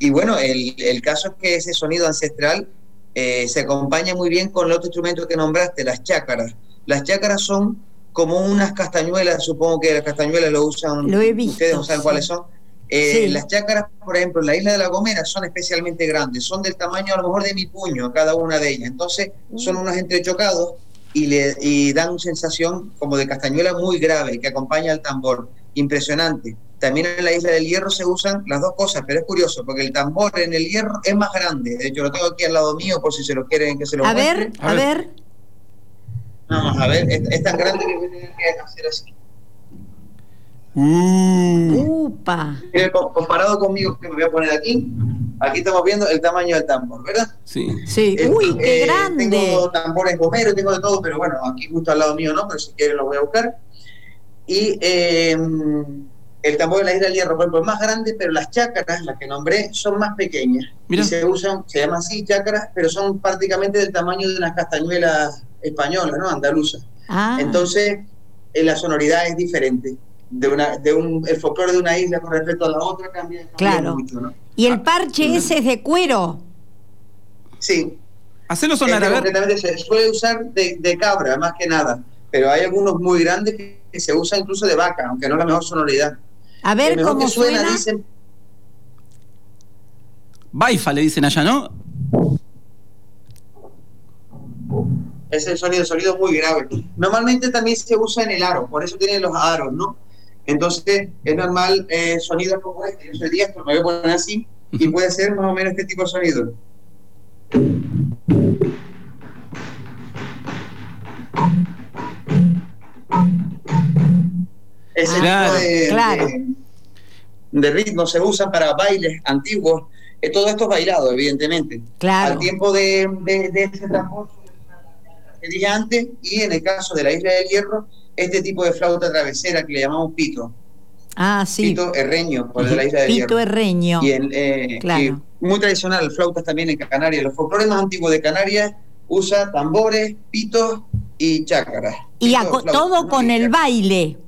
y bueno, el, el caso es que ese sonido ancestral eh, se acompaña muy bien con el otro instrumento que nombraste, las chácaras. Las chácaras son como unas castañuelas, supongo que las castañuelas lo usan, Lo he visto, ustedes no saben sí. cuáles son. Eh, Sí. Las chácaras, por ejemplo, en la isla de La Gomera son especialmente grandes, son del tamaño a lo mejor de mi puño, cada una de ellas. Entonces, son unos entrechocados y, le, y dan una sensación como de castañuela muy grave que acompaña al tambor. Impresionante. También en la isla del Hierro se usan las dos cosas, pero es curioso porque el tambor en el Hierro es más grande. De hecho, lo tengo aquí al lado mío por si se lo quieren que se lo A muestre. ver, A a ver. ver. Vamos a ver, es, es tan grande que voy a tener que hacer así. Uh. Upa. Comparado conmigo, que me voy a poner aquí, aquí estamos viendo el tamaño del tambor, ¿verdad? Sí. Sí. Eh, Uy, qué eh, grande. Tengo tambores gomeros, tengo de todo, pero bueno, aquí justo al lado mío no, pero si quieren lo voy a buscar. Y eh, el tambor de la isla del Hierro, por ejemplo, es más grande, pero las chácaras, las que nombré, son más pequeñas. Mira. Y se usan, se llaman así chácaras, pero son prácticamente del tamaño de unas castañuelas españolas, ¿no? Andaluzas. Ah, Entonces, eh, la sonoridad es diferente. De una, de un, el folclore de una isla con respecto a la otra cambia, cambia Claro. mucho, ¿no? y el parche ese es de cuero. Sí, Hacelo sonar, Este concretamente se suele usar de, de cabra, más que nada. Pero hay algunos muy grandes que, que se usa incluso de vaca, aunque no es la mejor sonoridad. A ver mejor cómo que suena, suena. dicen, Baifa le dicen allá, ¿no? es el sonido, sonido muy grave. Normalmente también se usa en el aro, por eso tienen los aros, ¿no? Entonces, es normal eh, sonidos como este. Yo soy diestro, me voy a poner así, y puede ser más o menos este tipo de sonido. Ese Claro, tipo de, claro. de, de ritmo se usan para bailes antiguos. Eh, todo esto es bailado, evidentemente. Claro. Al tiempo de, de, de ese tambor que dije antes, y en el caso de la Isla del Hierro, este tipo de flauta travesera que le llamamos pito, Ah, sí. pito herreño, por el la Isla del Pito Hierro. Herreño. Y en, eh, Claro. y muy tradicional, flautas también en Canarias. Los folclores más antiguos de Canarias usa tambores, pitos y chácaras. Y Pito, aco- flauta, todo con el baile.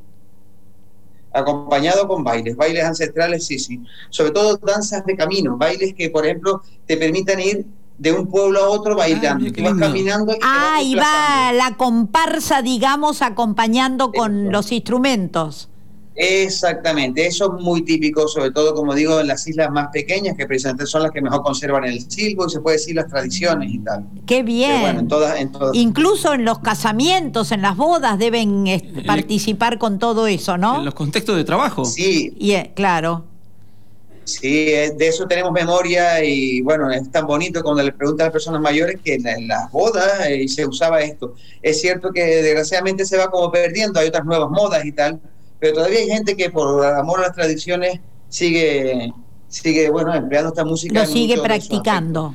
Acompañado con bailes, bailes ancestrales, sí, sí. Sobre todo danzas de camino, bailes que, por ejemplo, te permitan ir de un pueblo a otro bailando. vas caminando y Ah, y va la comparsa, digamos, acompañando con Eso. los instrumentos. Exactamente, eso es muy típico, sobre todo, como digo, en las islas más pequeñas, que precisamente son las que mejor conservan el silbo y se puede decir las tradiciones y tal. Qué Pero bueno, en bien. todas, en todas. Incluso en los casamientos, en las bodas, deben eh, el- participar con todo eso, ¿no? En los contextos de trabajo. Sí, Y, eh, claro. Sí, eh, de eso tenemos memoria y bueno, es tan bonito cuando le preguntan a las personas mayores que en, la- en las bodas eh, se usaba esto. Es cierto que desgraciadamente se va como perdiendo, hay otras nuevas modas y tal, pero todavía hay gente que por amor a las tradiciones sigue, sigue bueno, empleando esta música. Lo sigue practicando.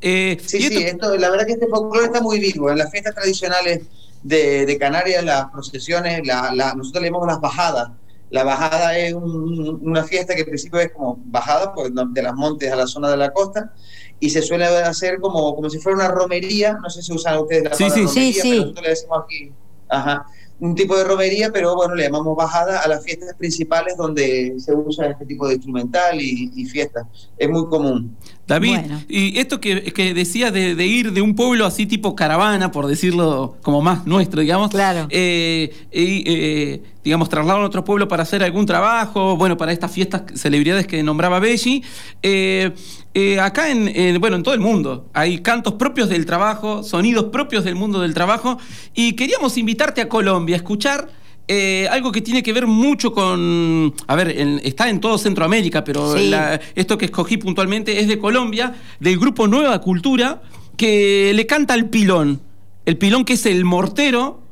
Eh, Sí, y sí, esto- esto, la verdad que este folclore está muy vivo. En las fiestas tradicionales de, de Canarias, las procesiones, la, la- nosotros le llamamos las bajadas. La bajada es un- una fiesta que en principio es como bajada pues, de las montes a la zona de la costa y se suele hacer como, como si fuera una romería. No sé si usan ustedes la Sí, palabra sí. romería, Sí, pero sí. nosotros le decimos aquí. Ajá. Un tipo de romería, pero bueno, le llamamos bajada a las fiestas principales donde se usa este tipo de instrumental y, y fiestas. Es muy común. David, Bueno. y esto que, que decías de, de ir de un pueblo así tipo caravana, por decirlo como más nuestro, digamos, Claro. eh, eh, digamos, trasladar a otro pueblo para hacer algún trabajo, bueno, para estas fiestas, celebridades que nombraba Belli. eh, eh, acá en, en, bueno, en todo el mundo hay cantos propios del trabajo, sonidos propios del mundo del trabajo, y queríamos invitarte a Colombia a escuchar eh, algo que tiene que ver mucho con. A ver, en- está en todo Centroamérica, pero Sí. la- esto que escogí puntualmente es de Colombia, del grupo Nueva Cultura, que le canta al pilón. El pilón que es el mortero.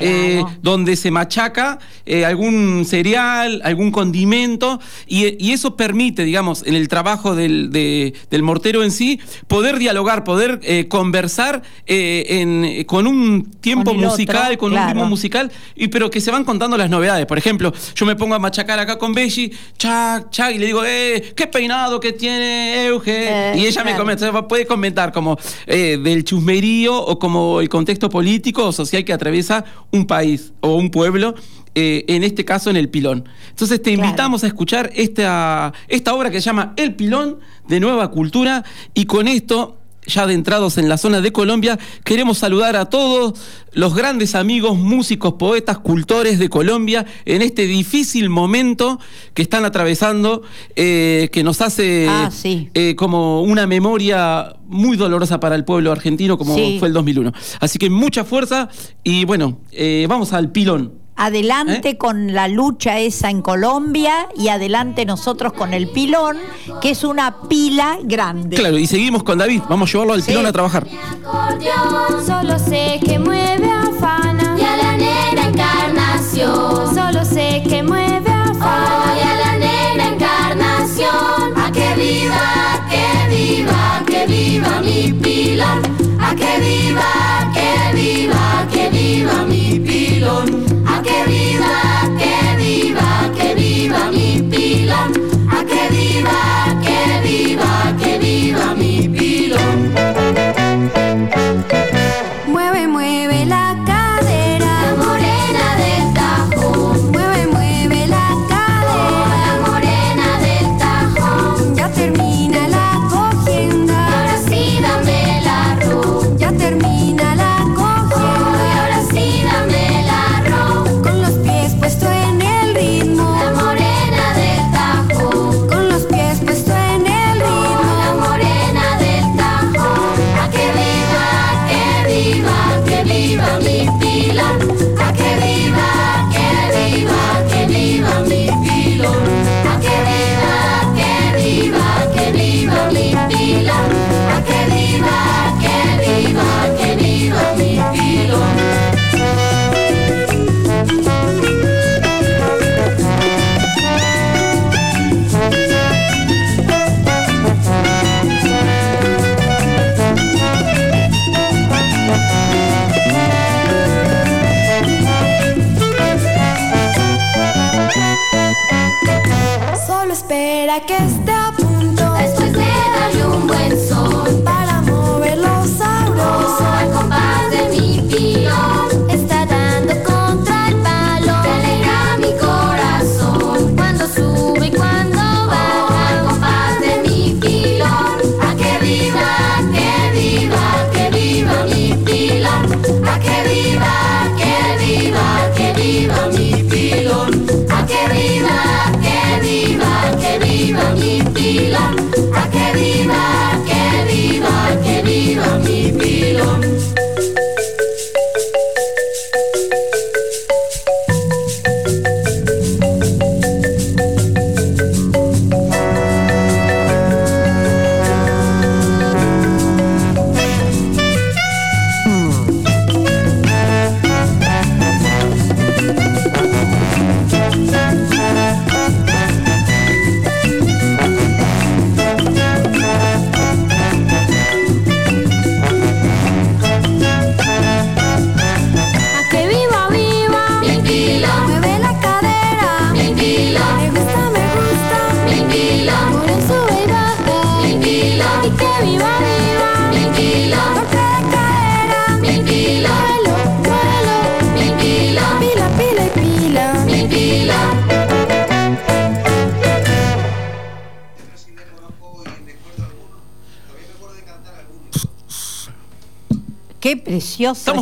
Eh, donde se machaca eh, algún cereal, algún condimento, y, y eso permite, digamos, en el trabajo del, de- del mortero en sí, poder dialogar, poder eh, conversar en- con un tiempo Con musical, otro, con un ritmo musical, y, pero que se van contando las novedades. Por ejemplo, yo me pongo a machacar acá con Belli, chac, chac, y le digo, eh, qué peinado que tiene Euge. Y ella me comenta, puede comentar como del chusmerío o como el contexto político o social que atraviesa un país o un pueblo, eh, en este caso en El Pilón. Entonces te Claro. invitamos a escuchar esta, esta obra que se llama El Pilón de Nueva Cultura y con esto, ya adentrados en la zona de Colombia, queremos saludar a todos los grandes amigos, músicos, poetas, cultores de Colombia en este difícil momento que están atravesando, eh, que nos hace Ah, sí. eh, como una memoria muy dolorosa para el pueblo argentino como Sí. fue el 2001. Así que mucha fuerza y bueno, eh, vamos al pilón. Adelante ¿Eh? con la lucha esa en Colombia y adelante nosotros con el pilón, que es una pila grande. Claro, y seguimos con David, vamos a llevarlo al Sí. pilón a trabajar. acordeón, solo sé que mueve a mi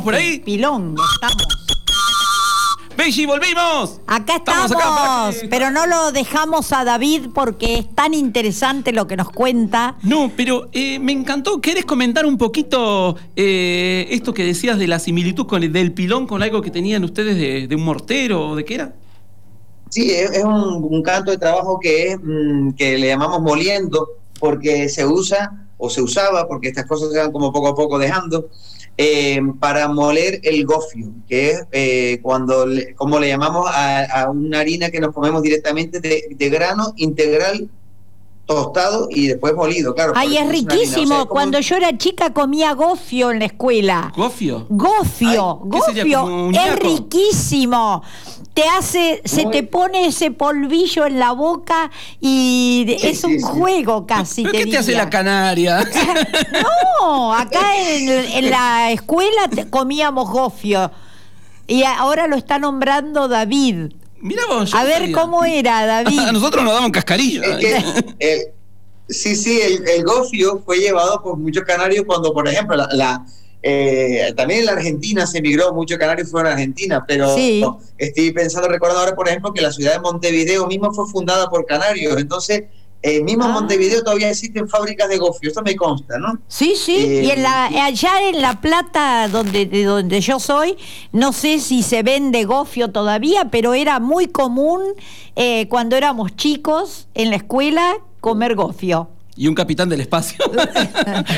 por ahí? Pilón, estamos. Benji, volvimos. Acá estamos, acá que- pero no lo dejamos a David porque es tan interesante lo que nos cuenta. No, pero eh, me encantó. ¿Querés comentar un poquito eh, esto que decías de la similitud con el del pilón con algo que tenían ustedes de, de un mortero o de qué era? Sí, es, es un, un canto de trabajo que es mm, que le llamamos moliendo porque se usa o se usaba porque estas cosas se van como poco a poco dejando eh, para moler el gofio, que es eh, cuando le- como le llamamos a, a una harina que nos comemos directamente de, de grano integral tostado y después molido, claro. Ay, es o sea, riquísimo. Cuando yo era chica comía gofio en la escuela. ¿Gofio? Gofio, Ay, ¿qué sería, gofio, como es riquísimo. Te hace, se Muy- te pone ese polvillo en la boca y Sí, es sí, un sí. juego casi. ¿Pero te qué te hace la canaria? No, acá en, en la escuela te- comíamos gofio. Y ahora lo está nombrando David. Mira vos. A ver sabía. cómo era David. A nosotros nos daban cascarillo. Es que, eh, sí, sí, el, el gofio fue llevado por muchos canarios cuando, por ejemplo, la, la, eh, también en la Argentina se emigró, muchos canarios fueron a Argentina, pero Sí. estoy pensando, recuerdo ahora, por ejemplo, que la ciudad de Montevideo mismo fue fundada por canarios, entonces, eh, mismo en Ah. Montevideo todavía existen fábricas de gofio, esto me consta, ¿no? Sí, sí, Eh, y en la, allá en La Plata, donde, de donde yo soy, no sé si se vende gofio todavía, pero era muy común eh, cuando éramos chicos en la escuela comer gofio. Y un capitán del espacio.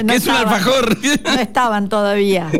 No que es un alfajor. No estaban todavía.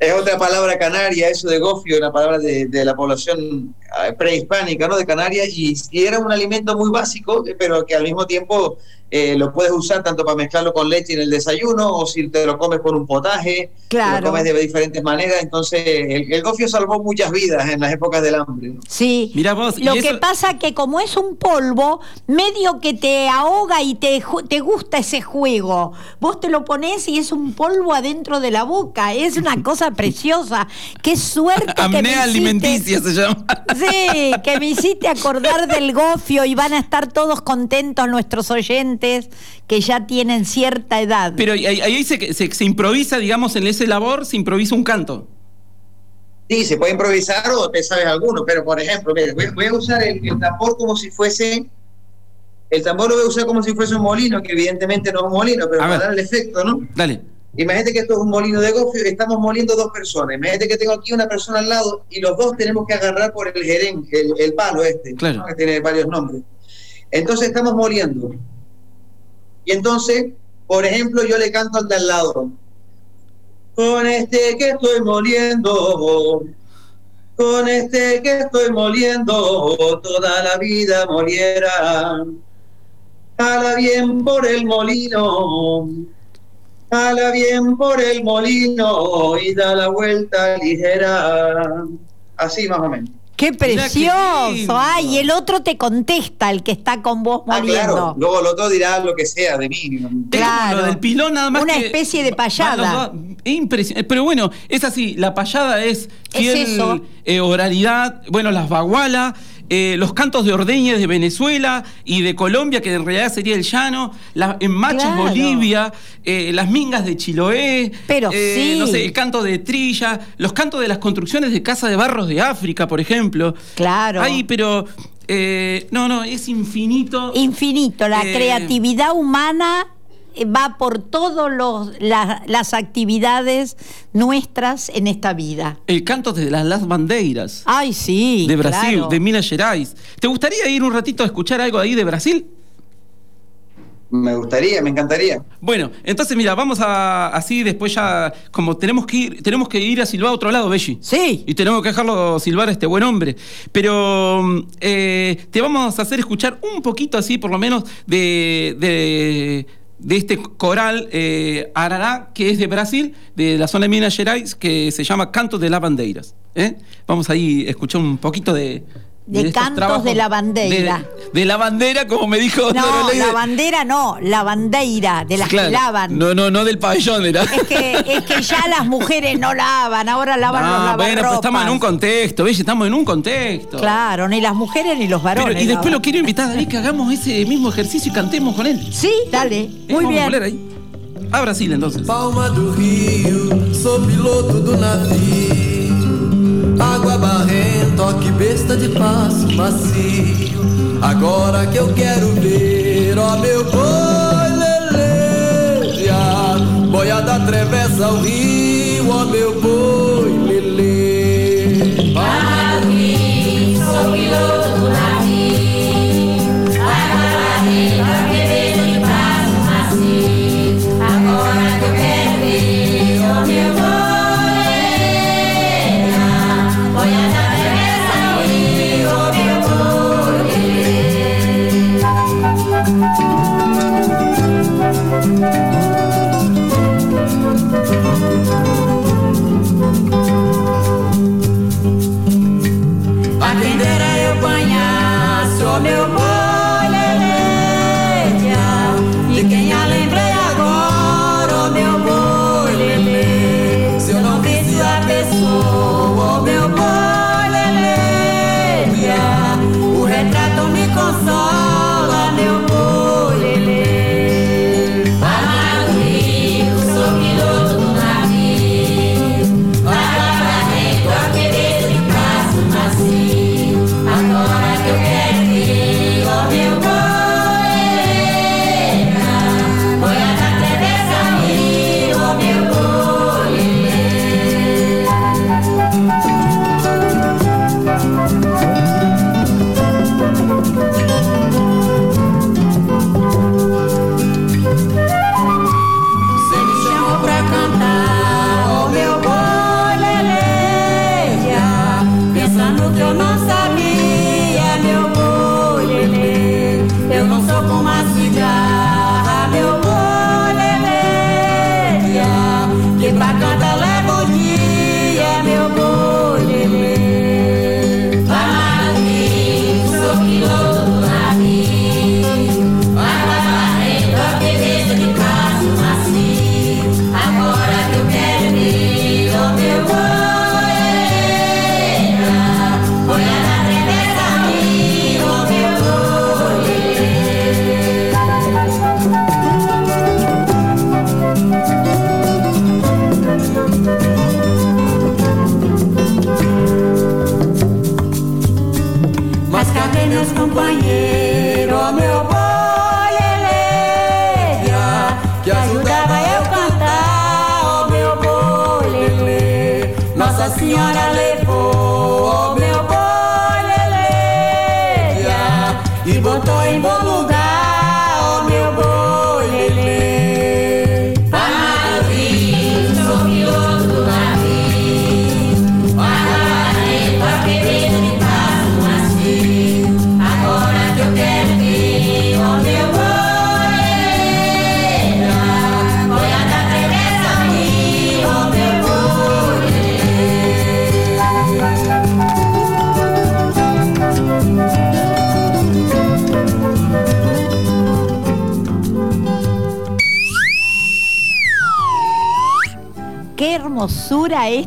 Es otra palabra canaria, eso de gofio, una palabra de, de la población eh, prehispánica, ¿no? De Canarias, y, y era un alimento muy básico, eh, pero que al mismo tiempo eh, lo puedes usar tanto para mezclarlo con leche en el desayuno, o si te lo comes con un potaje, Claro. lo comes de diferentes maneras. Entonces, el, el gofio salvó muchas vidas en las épocas del hambre. ¿no? Sí. Mirá vos, Lo eso- que pasa que como es un polvo, medio que te ahoga y te, te gusta ese juego. Vos te lo pones y es un polvo adentro de la boca. Es una cosa preciosa. Qué suerte que me hiciste- alimenticia se llama. Sí, que me hiciste acordar del gofio y van a estar todos contentos nuestros oyentes que ya tienen cierta edad. Pero ahí, ahí se, se, se improvisa, digamos, en ese labor, se improvisa un canto. Sí, se puede improvisar o te sabes alguno, pero por ejemplo, mira, voy, voy a usar el, el tambor como si fuese. El tambor lo voy a usar como si fuese un molino, que evidentemente no es un molino, pero A para ver. dar el efecto, ¿no? Dale. Imagínate que esto es un molino de gofio, estamos moliendo dos personas. Imagínate que tengo aquí una persona al lado y los dos tenemos que agarrar por el gerén, el, el palo este, Claro. ¿no? que tiene varios nombres. Entonces estamos moliendo. Y entonces, por ejemplo, yo le canto al de al lado. Con este que estoy moliendo, con este que estoy moliendo, toda la vida moliera. Jala bien por el molino, jala bien por el molino y da la vuelta ligera. Así más o menos. ¡Qué precioso! ¡Ay! El otro te contesta, el que está con vos Ah, moliendo. claro. Luego el otro dirá lo que sea de mí. Es como Claro. lo del pilón nada más Una que- especie de payada. los dos- Es impresionante. Pero bueno, es así. La payada es fiel eso. eh, oralidad. Bueno, las bagualas. Eh, los cantos de ordeñes de Venezuela y de Colombia, que en realidad sería el llano, la, en Machos, Claro. Bolivia, eh, las mingas de Chiloé, Pero eh, sí. no sé, el canto de Trilla, los cantos de las construcciones de Casa de Barros de África, por ejemplo. Claro. Ay, pero eh, no, no, es infinito. Infinito. La Eh, creatividad humana va por todas las actividades nuestras en esta vida. El canto de las, las bandeiras. Ay, sí. de Brasil, claro. de Minas Gerais. ¿Te gustaría ir un ratito a escuchar algo ahí de Brasil? Me gustaría, me encantaría. Bueno, entonces mira, vamos a así después ya como tenemos que ir tenemos que ir a silbar a otro lado, Belli. Sí. Y tenemos que dejarlo silbar a este buen hombre. Pero eh, te vamos a hacer escuchar un poquito así, por lo menos, de, de, de este coral eh, Arará, que es de Brasil, de la zona de Minas Gerais, que se llama Canto de las Bandeiras. ¿eh? Vamos ahí a escuchar un poquito de... De cantos trabajos de la bandeira. De, de la bandera, como me dijo No, la bandera no, la bandeira, de las Claro. que lavan. No, no, no del pabellón era. Es que, es que ya las mujeres no lavan, ahora lavan los No, lavarropas. bueno, pero estamos en un contexto, ¿ves? Estamos en un contexto. Claro, ni las mujeres ni los Pero, varones. y después lavan. lo quiero invitar a David que hagamos ese mismo ejercicio y cantemos con él. Sí, dale, ¿Eh? muy Vamos a volver bien. ahí. A Brasil entonces. Palma do Rio, sou piloto do navio. Água barrenta, que besta de passo macio. Agora que eu quero ver, ó meu boi leleia. Boiada atravessa o rio, ó meu boi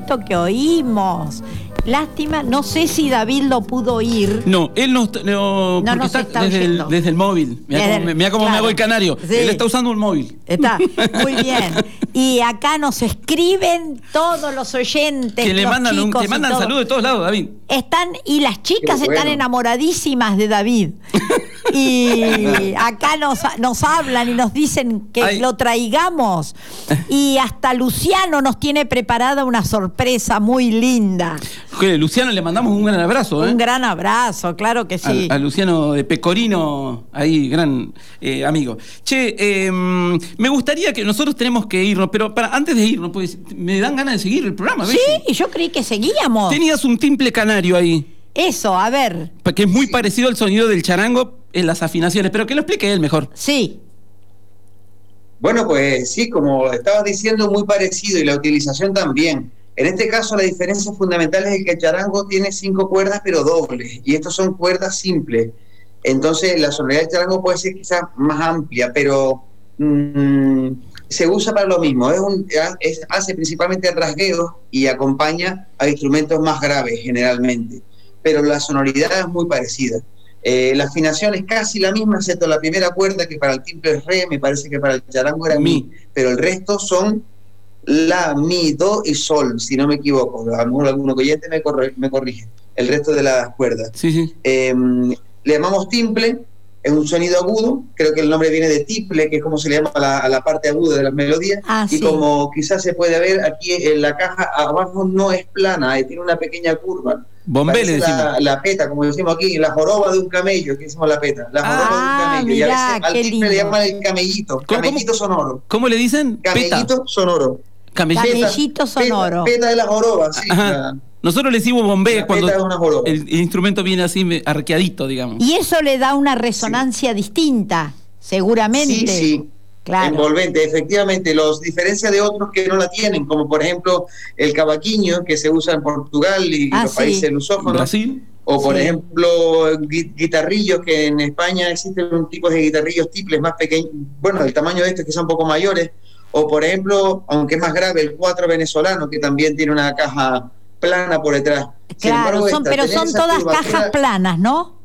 esto que oímos. Lástima, no sé si David lo pudo oír. No, él no, está- no, porque nos está, está desde, el, oyendo. desde el móvil. Mira cómo, me- mirá cómo me claro. hago el canario. Sí. Él está usando un móvil. Está muy bien. Y acá nos escriben todos los oyentes. Que le los mandan, un- que mandan saludos de todos lados, David. Están, y las chicas bueno. están enamoradísimas de David. Y acá nos, nos hablan y nos dicen que Ay. lo traigamos. Y hasta Luciano nos tiene preparada una sorpresa muy linda. Luciano le mandamos un gran abrazo, ¿eh? Un gran abrazo, claro que sí. A, a Luciano de Pecorino, ahí, gran eh, amigo. Che, eh, me gustaría que nosotros tenemos que irnos, pero para antes de irnos, pues me dan ganas de seguir el programa. ¿ves? Sí, y yo creí que seguíamos. Tenías un timple canario ahí, Eso, a ver. que es muy parecido al sonido del charango en las afinaciones, pero que lo explique él mejor. Sí, Bueno, pues sí, como estabas diciendo, muy parecido y la utilización también. En este caso, la diferencia fundamental es que el charango tiene cinco cuerdas, pero dobles, y estos son cuerdas simples. Entonces, la sonoridad del charango puede ser quizás más amplia, pero mm, se usa para lo mismo. Es un, es- hace principalmente rasgueos y acompaña a instrumentos más graves generalmente, pero la sonoridad es muy parecida. Eh, la afinación es casi la misma, excepto la primera cuerda que para el timbre es re, me parece que para el charango era mi, pero el resto son la, mi, do y sol, si no me equivoco. A lo mejor algún oyente me, corre- me corrige. El resto de las cuerdas. Sí, sí. Eh, le llamamos timple, es un sonido agudo, creo que el nombre viene de tiple, que es como se le llama a la, a la parte aguda de las melodías. Ah, y sí. como quizás se puede ver, aquí en la caja abajo no es plana, eh, tiene una pequeña curva. Bombé le Parece decimos. la, la peta, como decimos aquí, la joroba de un camello, que decimos la peta. La joroba Ah, de un camello. y a mirá, veces al le llaman el camellito, camellito sonoro. ¿Cómo le dicen? Peta. Camellito sonoro. Camellito. Sonoro. Peta, peta de la joroba, sí. Ajá. la- Nosotros le decimos bombé La cuando el, el instrumento viene así arqueadito, digamos. y eso le da una resonancia distinta, seguramente. Sí, sí. Claro. Envolvente, efectivamente, los diferencia de otros que no la tienen, como por ejemplo el cavaquinho que se usa en Portugal y Ah, los sí. países lusófonos, Brasil. o por Sí. ejemplo gui- guitarrillos que en España existen un tipo de guitarrillos tiples más pequeños, bueno, del tamaño de estos que son un poco mayores, o por ejemplo, aunque es más grave, el cuatro venezolano que también tiene una caja plana por detrás. Claro, embargo, son, esta, pero son todas cajas planas, ¿no?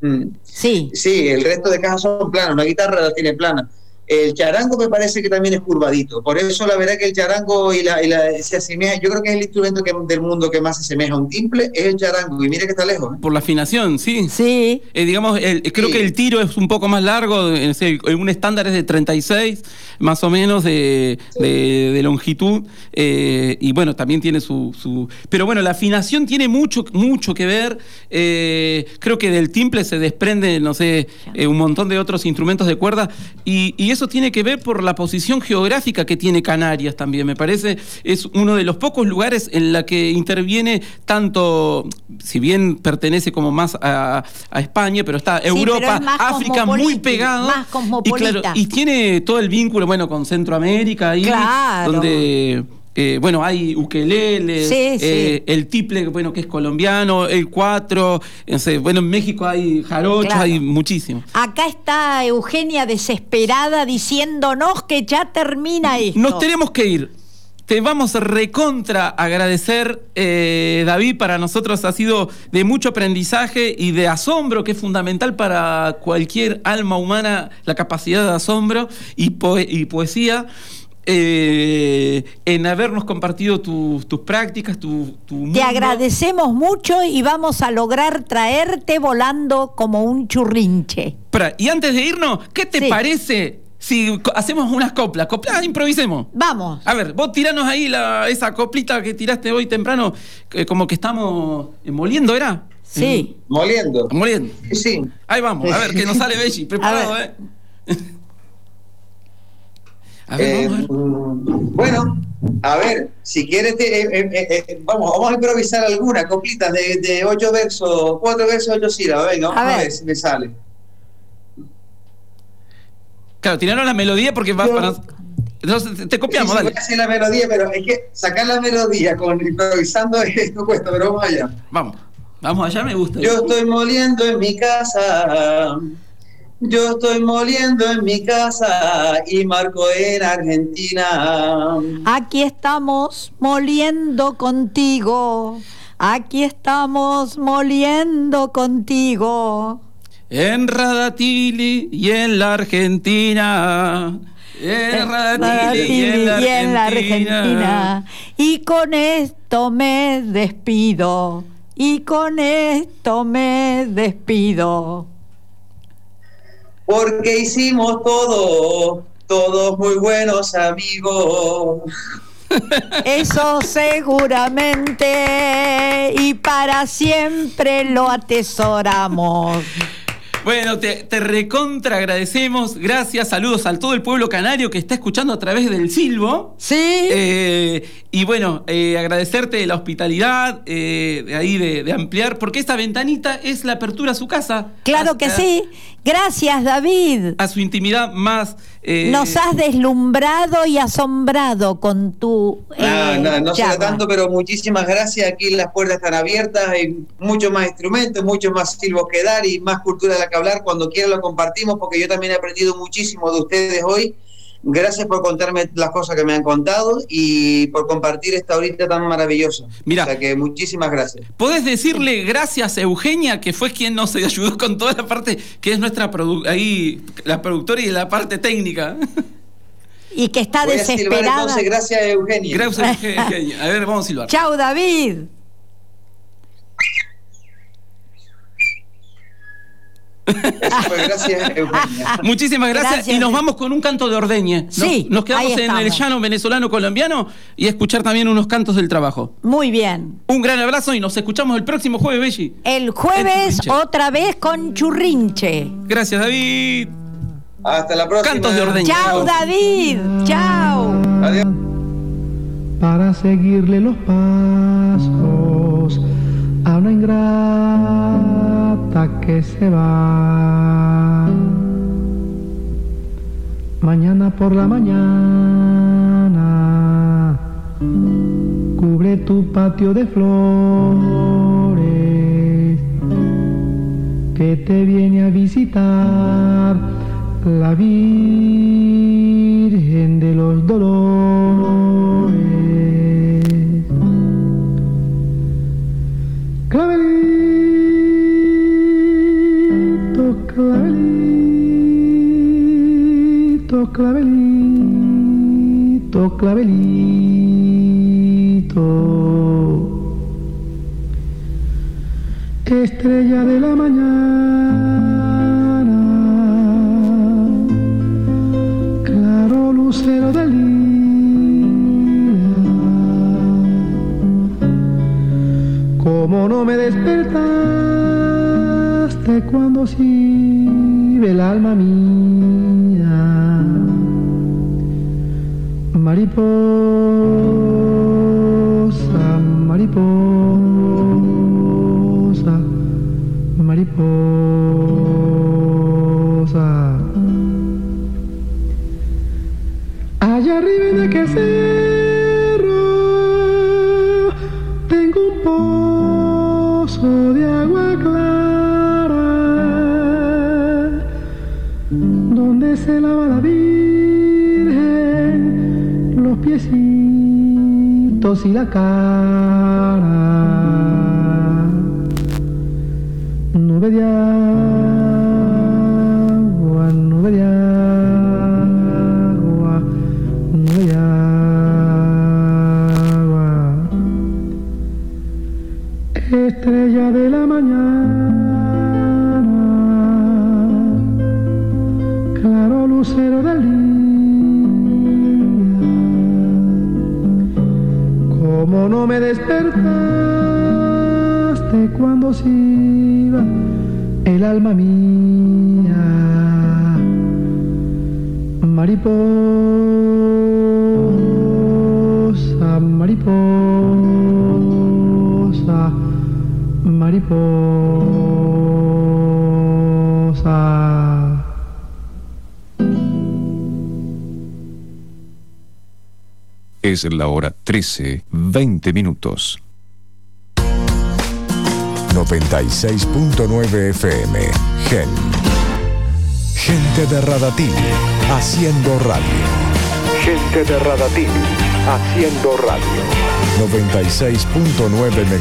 Mm. Sí. Sí, el resto de cajas son planas, una guitarra la tiene plana. El charango me parece que también es curvadito, por eso la verdad que el charango y la, y la- se asemeja, yo creo que es el instrumento que, del mundo que más se asemeja a un timple, es el charango, y mire que está lejos. ¿eh? Por la afinación, sí. Sí. Eh, digamos, el- creo Sí. que el tiro es un poco más largo, eh, es un estándar es de 36, más o menos de, de- de longitud, eh, y bueno, también tiene su, su- Pero bueno, la afinación tiene mucho, mucho que ver, eh, creo que del timple se desprende, no sé, eh, un montón de otros instrumentos de cuerda, y, y eso tiene que ver por la posición geográfica que tiene Canarias también, me parece, es uno de los pocos lugares en la que interviene tanto, si bien pertenece como más a, a España, pero está Europa, es África muy pegado. más y, cosmopolita. claro, y tiene todo el vínculo, bueno, con Centroamérica ahí, Claro. donde... eh, bueno, hay ukelele, Sí, sí. eh, el tiple, bueno, que es colombiano, el cuatro, bueno, en México hay jarochos, Claro. hay muchísimo. Acá está Eugenia desesperada diciéndonos que ya termina esto. Nos tenemos que ir. Te vamos a recontra agradecer, eh, David. Para nosotros ha sido de mucho aprendizaje y de asombro, que es fundamental para cualquier alma humana, la capacidad de asombro y, y poesía. Eh, en habernos compartido tus tus prácticas, tu, tu Te agradecemos mucho y vamos a lograr traerte volando como un churrinche. Pra- y antes de irnos, ¿qué te Sí. parece si hacemos unas coplas, coplas, improvisemos. Vamos. A ver, vos tiranos ahí la, esa coplita que tiraste hoy temprano, que como que estamos eh, moliendo, ¿era? Sí. Moliendo. Moliendo. Sí, sí. Ahí vamos, a ver, que nos sale Belli. Preparado, ¿eh? A ver, Eh, vamos a ver. mm, bueno, a ver, si quieres, te- eh, eh, eh, vamos, vamos a improvisar alguna coplita de, de ocho versos, cuatro versos, ocho sílabas. Venga, vamos A a ver. si me sale. Claro, tiraron la melodía porque va Yo- para. Entonces te- copiamos, Sí, dale. voy a hacer la melodía, pero es que sacar la melodía con improvisando esto cuesta, pero vamos allá. Vamos. Vamos allá, me gusta. Yo estoy moliendo en mi casa. Yo estoy moliendo en mi casa y marco en Argentina. Aquí estamos moliendo contigo. Aquí estamos moliendo contigo. En Radatili y en la Argentina. En Radatili y en la y en la Argentina. Argentina. Y con esto me despido. Y con esto me despido. Porque hicimos todo, todos muy buenos amigos. Eso seguramente y para siempre lo atesoramos. Bueno, te, te recontra agradecemos. Gracias, saludos a todo el pueblo canario que está escuchando a través del Silbo. ¿Sí? Eh, y bueno, eh, agradecerte la hospitalidad, eh, de ahí de, de ampliar, porque esta ventanita es la apertura a su casa. claro que sí. Gracias, David. A su intimidad más. eh, Nos has deslumbrado y asombrado con tu. Ah, eh, no, no será tanto, pero muchísimas gracias. Aquí las puertas están abiertas, hay muchos más instrumentos, muchos más silbos que dar y más cultura de la que hablar. Cuando quieran lo compartimos, porque yo también he aprendido muchísimo de ustedes hoy. Gracias por contarme las cosas que me han contado y por compartir esta horita tan maravillosa. Mira. O sea que muchísimas gracias. ¿Podés decirle gracias a Eugenia, que fue quien nos ayudó con toda la parte, que es nuestra produ- ahí, la productora y la parte técnica? Y que está Voy a silbar desesperada. entonces, gracias Eugenia. Gracias, Eugenia. A ver, vamos a silbar. Chao, David. Gracias Eugenia. Muchísimas gracias, Gracias. y nos vamos con un canto de ordeñe. Nos- Sí, nos quedamos en el llano venezolano colombiano y escuchar también unos cantos del trabajo. Muy bien. Un gran abrazo y nos escuchamos el próximo jueves, Belli. El jueves otra vez con Churrinche. Gracias, David. Hasta la próxima. Cantos de ordeñe. Chao, David. Chao. Adiós. para seguirle los pasos a una ingrata que se va. Mañana por la mañana cubre tu patio de flores que te viene a visitar la Virgen de los Dolores. Clavelito, clavelito, clavelito. Estrella de la mañana, claro lucero del día. Como no me despertaste cuando el alma mía, mariposa, mariposa, mariposa. Y la cara. Nube de no me despertaste cuando se iba el alma mía? Mariposa, mariposa, mariposa. Es la hora 13, 20 minutos. 96.9 FM. Gen. Gente de Radatil, haciendo radio. Gente de Radatil, haciendo radio. 96.9